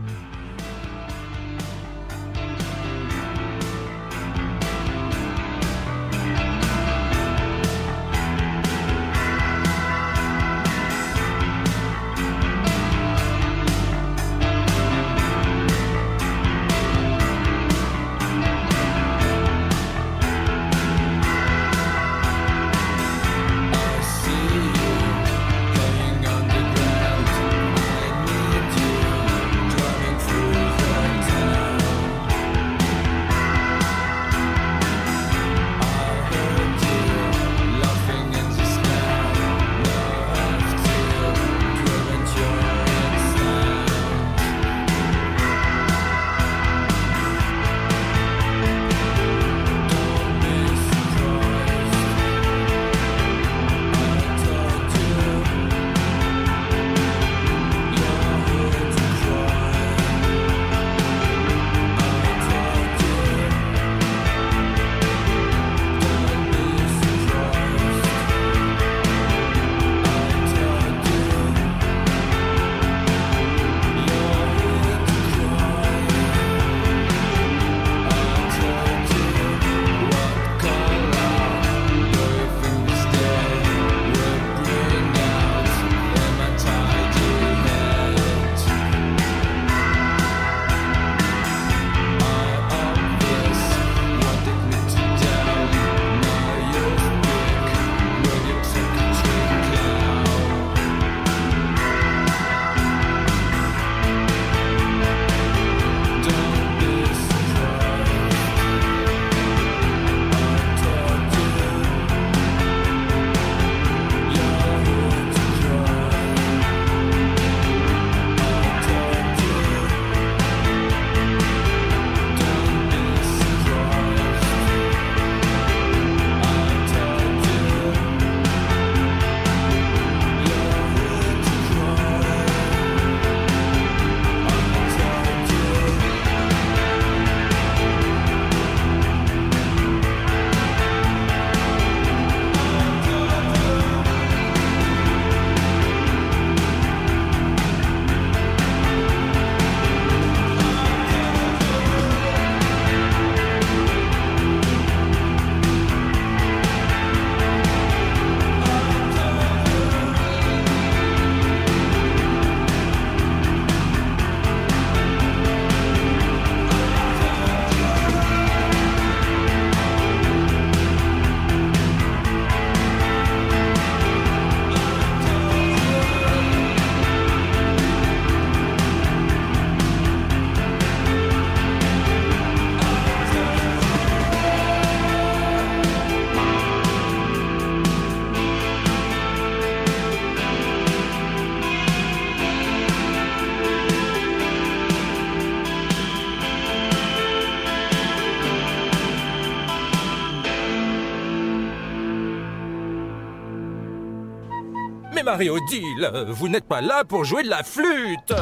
Démarrer au deal. Vous n'êtes pas là pour jouer de la flûte.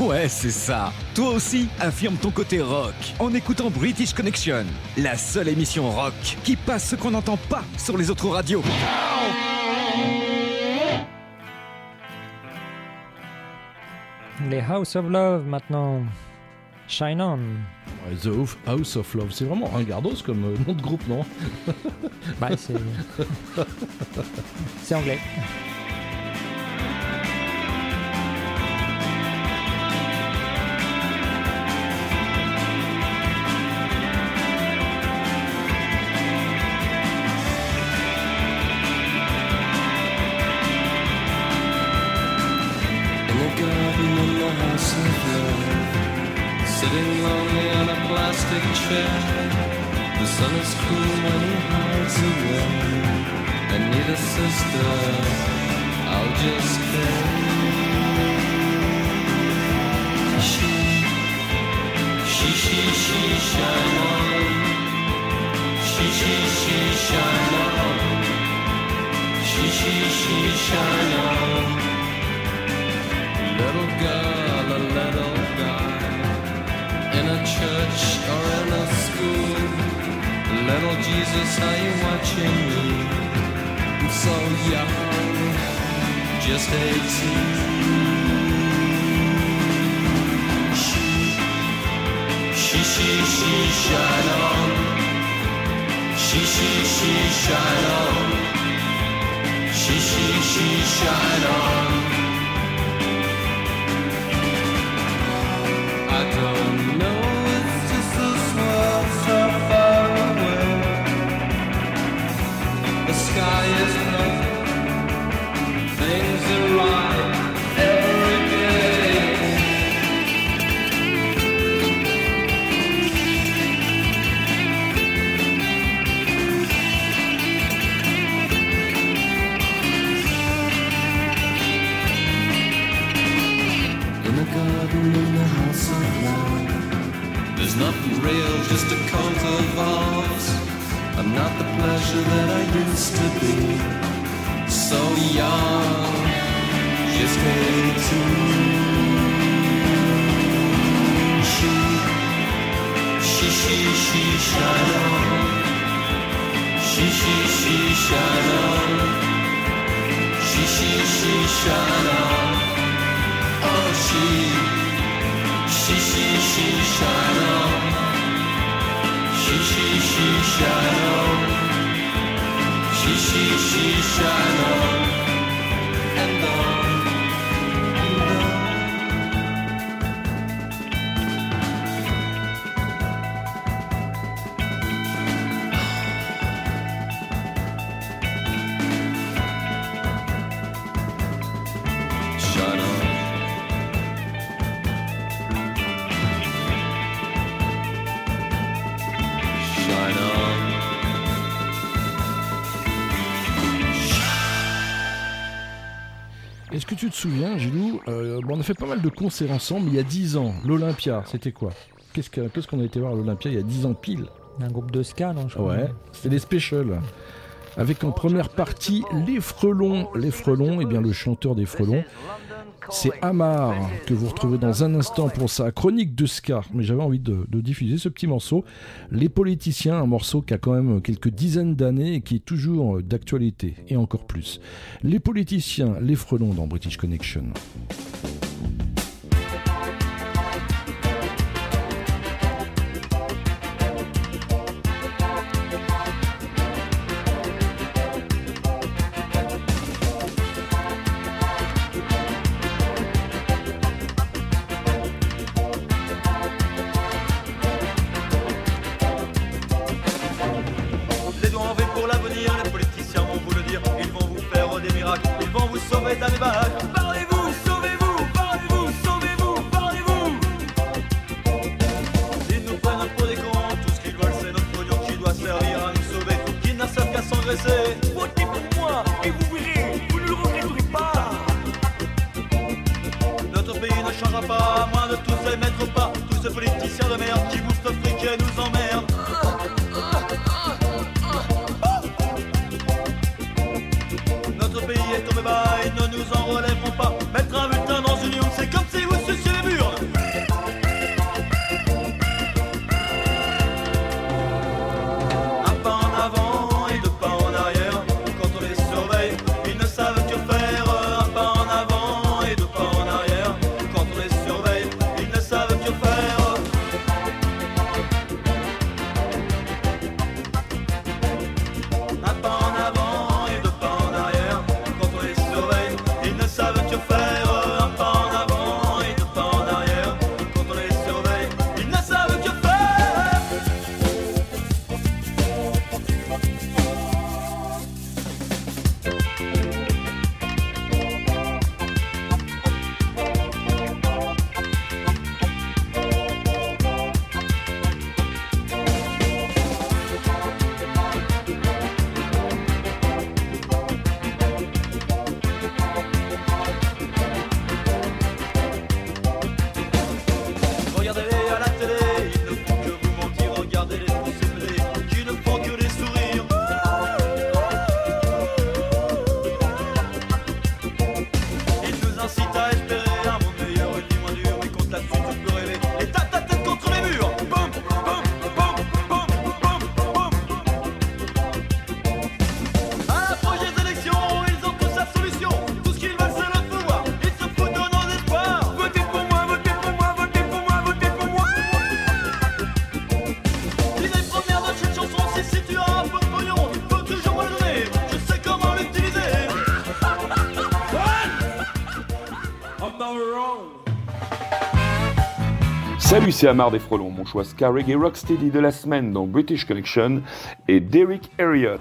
Ouais, c'est ça. Toi aussi, affirme ton côté rock en écoutant British Connection, la seule émission rock qui passe ce qu'on n'entend pas sur les autres radios. Les House of Love maintenant. Shine On. Ouais, The House- House of Love, c'est vraiment un gardos comme euh, nom de groupe, non? Bah, c'est. c'est anglais. Jesus, are you watching me? I'm so young, just 18. She, she, she, she, shine on. She, she, she, shine on. She, she, she, shine on. Shine on. Oh, she, she, she, shine oh, on. On a fait pas mal de concerts ensemble il y a 10 ans. L'Olympia, c'était quoi Qu'est-ce que- qu'est-ce qu'on a été voir à l'Olympia il y a 10 ans pile Un groupe de ska, non je crois. Ouais, c'était des specials. Avec en première partie les Frelons. Les Frelons, et bien le chanteur des Frelons, c'est Amar, que vous retrouvez dans un instant pour sa chronique de ska. Mais j'avais envie de, de diffuser ce petit morceau. Les Politiciens, un morceau qui a quand même quelques dizaines d'années et qui est toujours d'actualité, et encore plus. Les Politiciens, les Frelons dans British Connection. C'est Amar des Frelons. Mon choix ska reggae rocksteady de la semaine dans British Connection est Derek un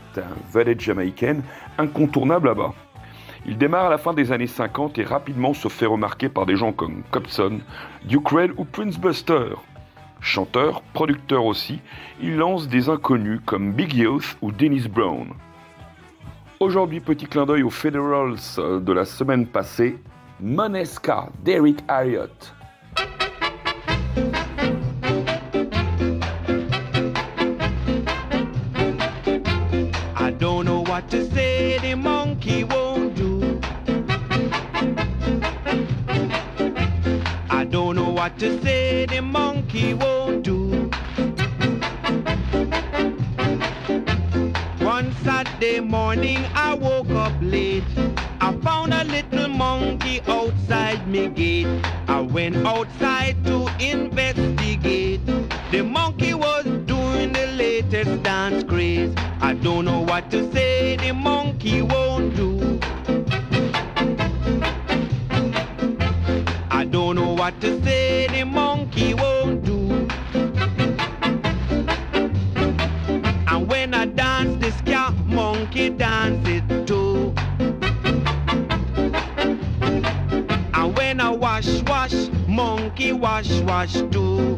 vedette jamaïcaine incontournable là-bas. Il démarre à la fin des années 50 et rapidement se fait remarquer par des gens comme Cobson, Duke Red ou Prince Buster. Chanteur, producteur aussi, il lance des inconnus comme Big Youth ou Dennis Brown. Aujourd'hui, petit clin d'œil aux Federals de la semaine passée, Monesca, Derek Elliott. To say, the monkey say, the monkey won't do. And when I dance, the scat monkey dances too. And when I wash, wash, monkey wash, wash too.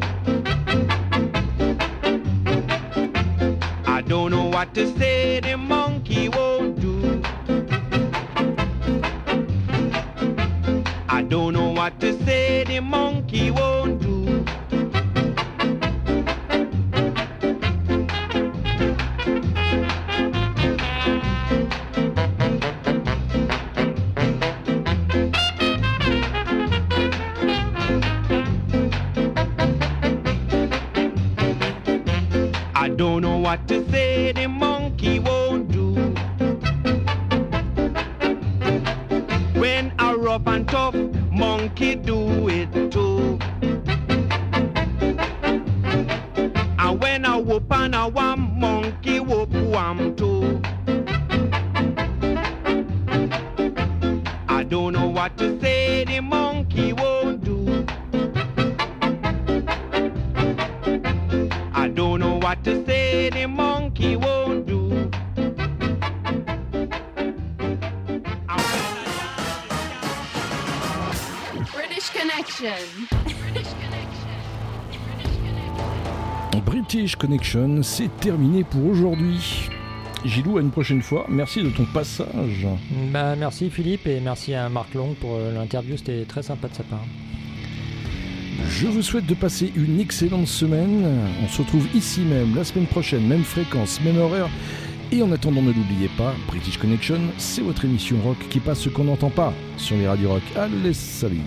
I don't know what to say, the monkey to say, the monkey won't do. I don't know what to say, British Connection, c'est terminé pour aujourd'hui. Gilou, à une prochaine fois. Merci de ton passage. Bah, merci Philippe et merci à Marc Long pour euh, l'interview, c'était très sympa de sa part. Je vous souhaite de passer une excellente semaine. On se retrouve ici même la semaine prochaine, même fréquence, même horaire. Et en attendant, ne l'oubliez pas, British Connection, c'est votre émission rock qui passe ce qu'on n'entend pas sur les radios rock. Allez, salut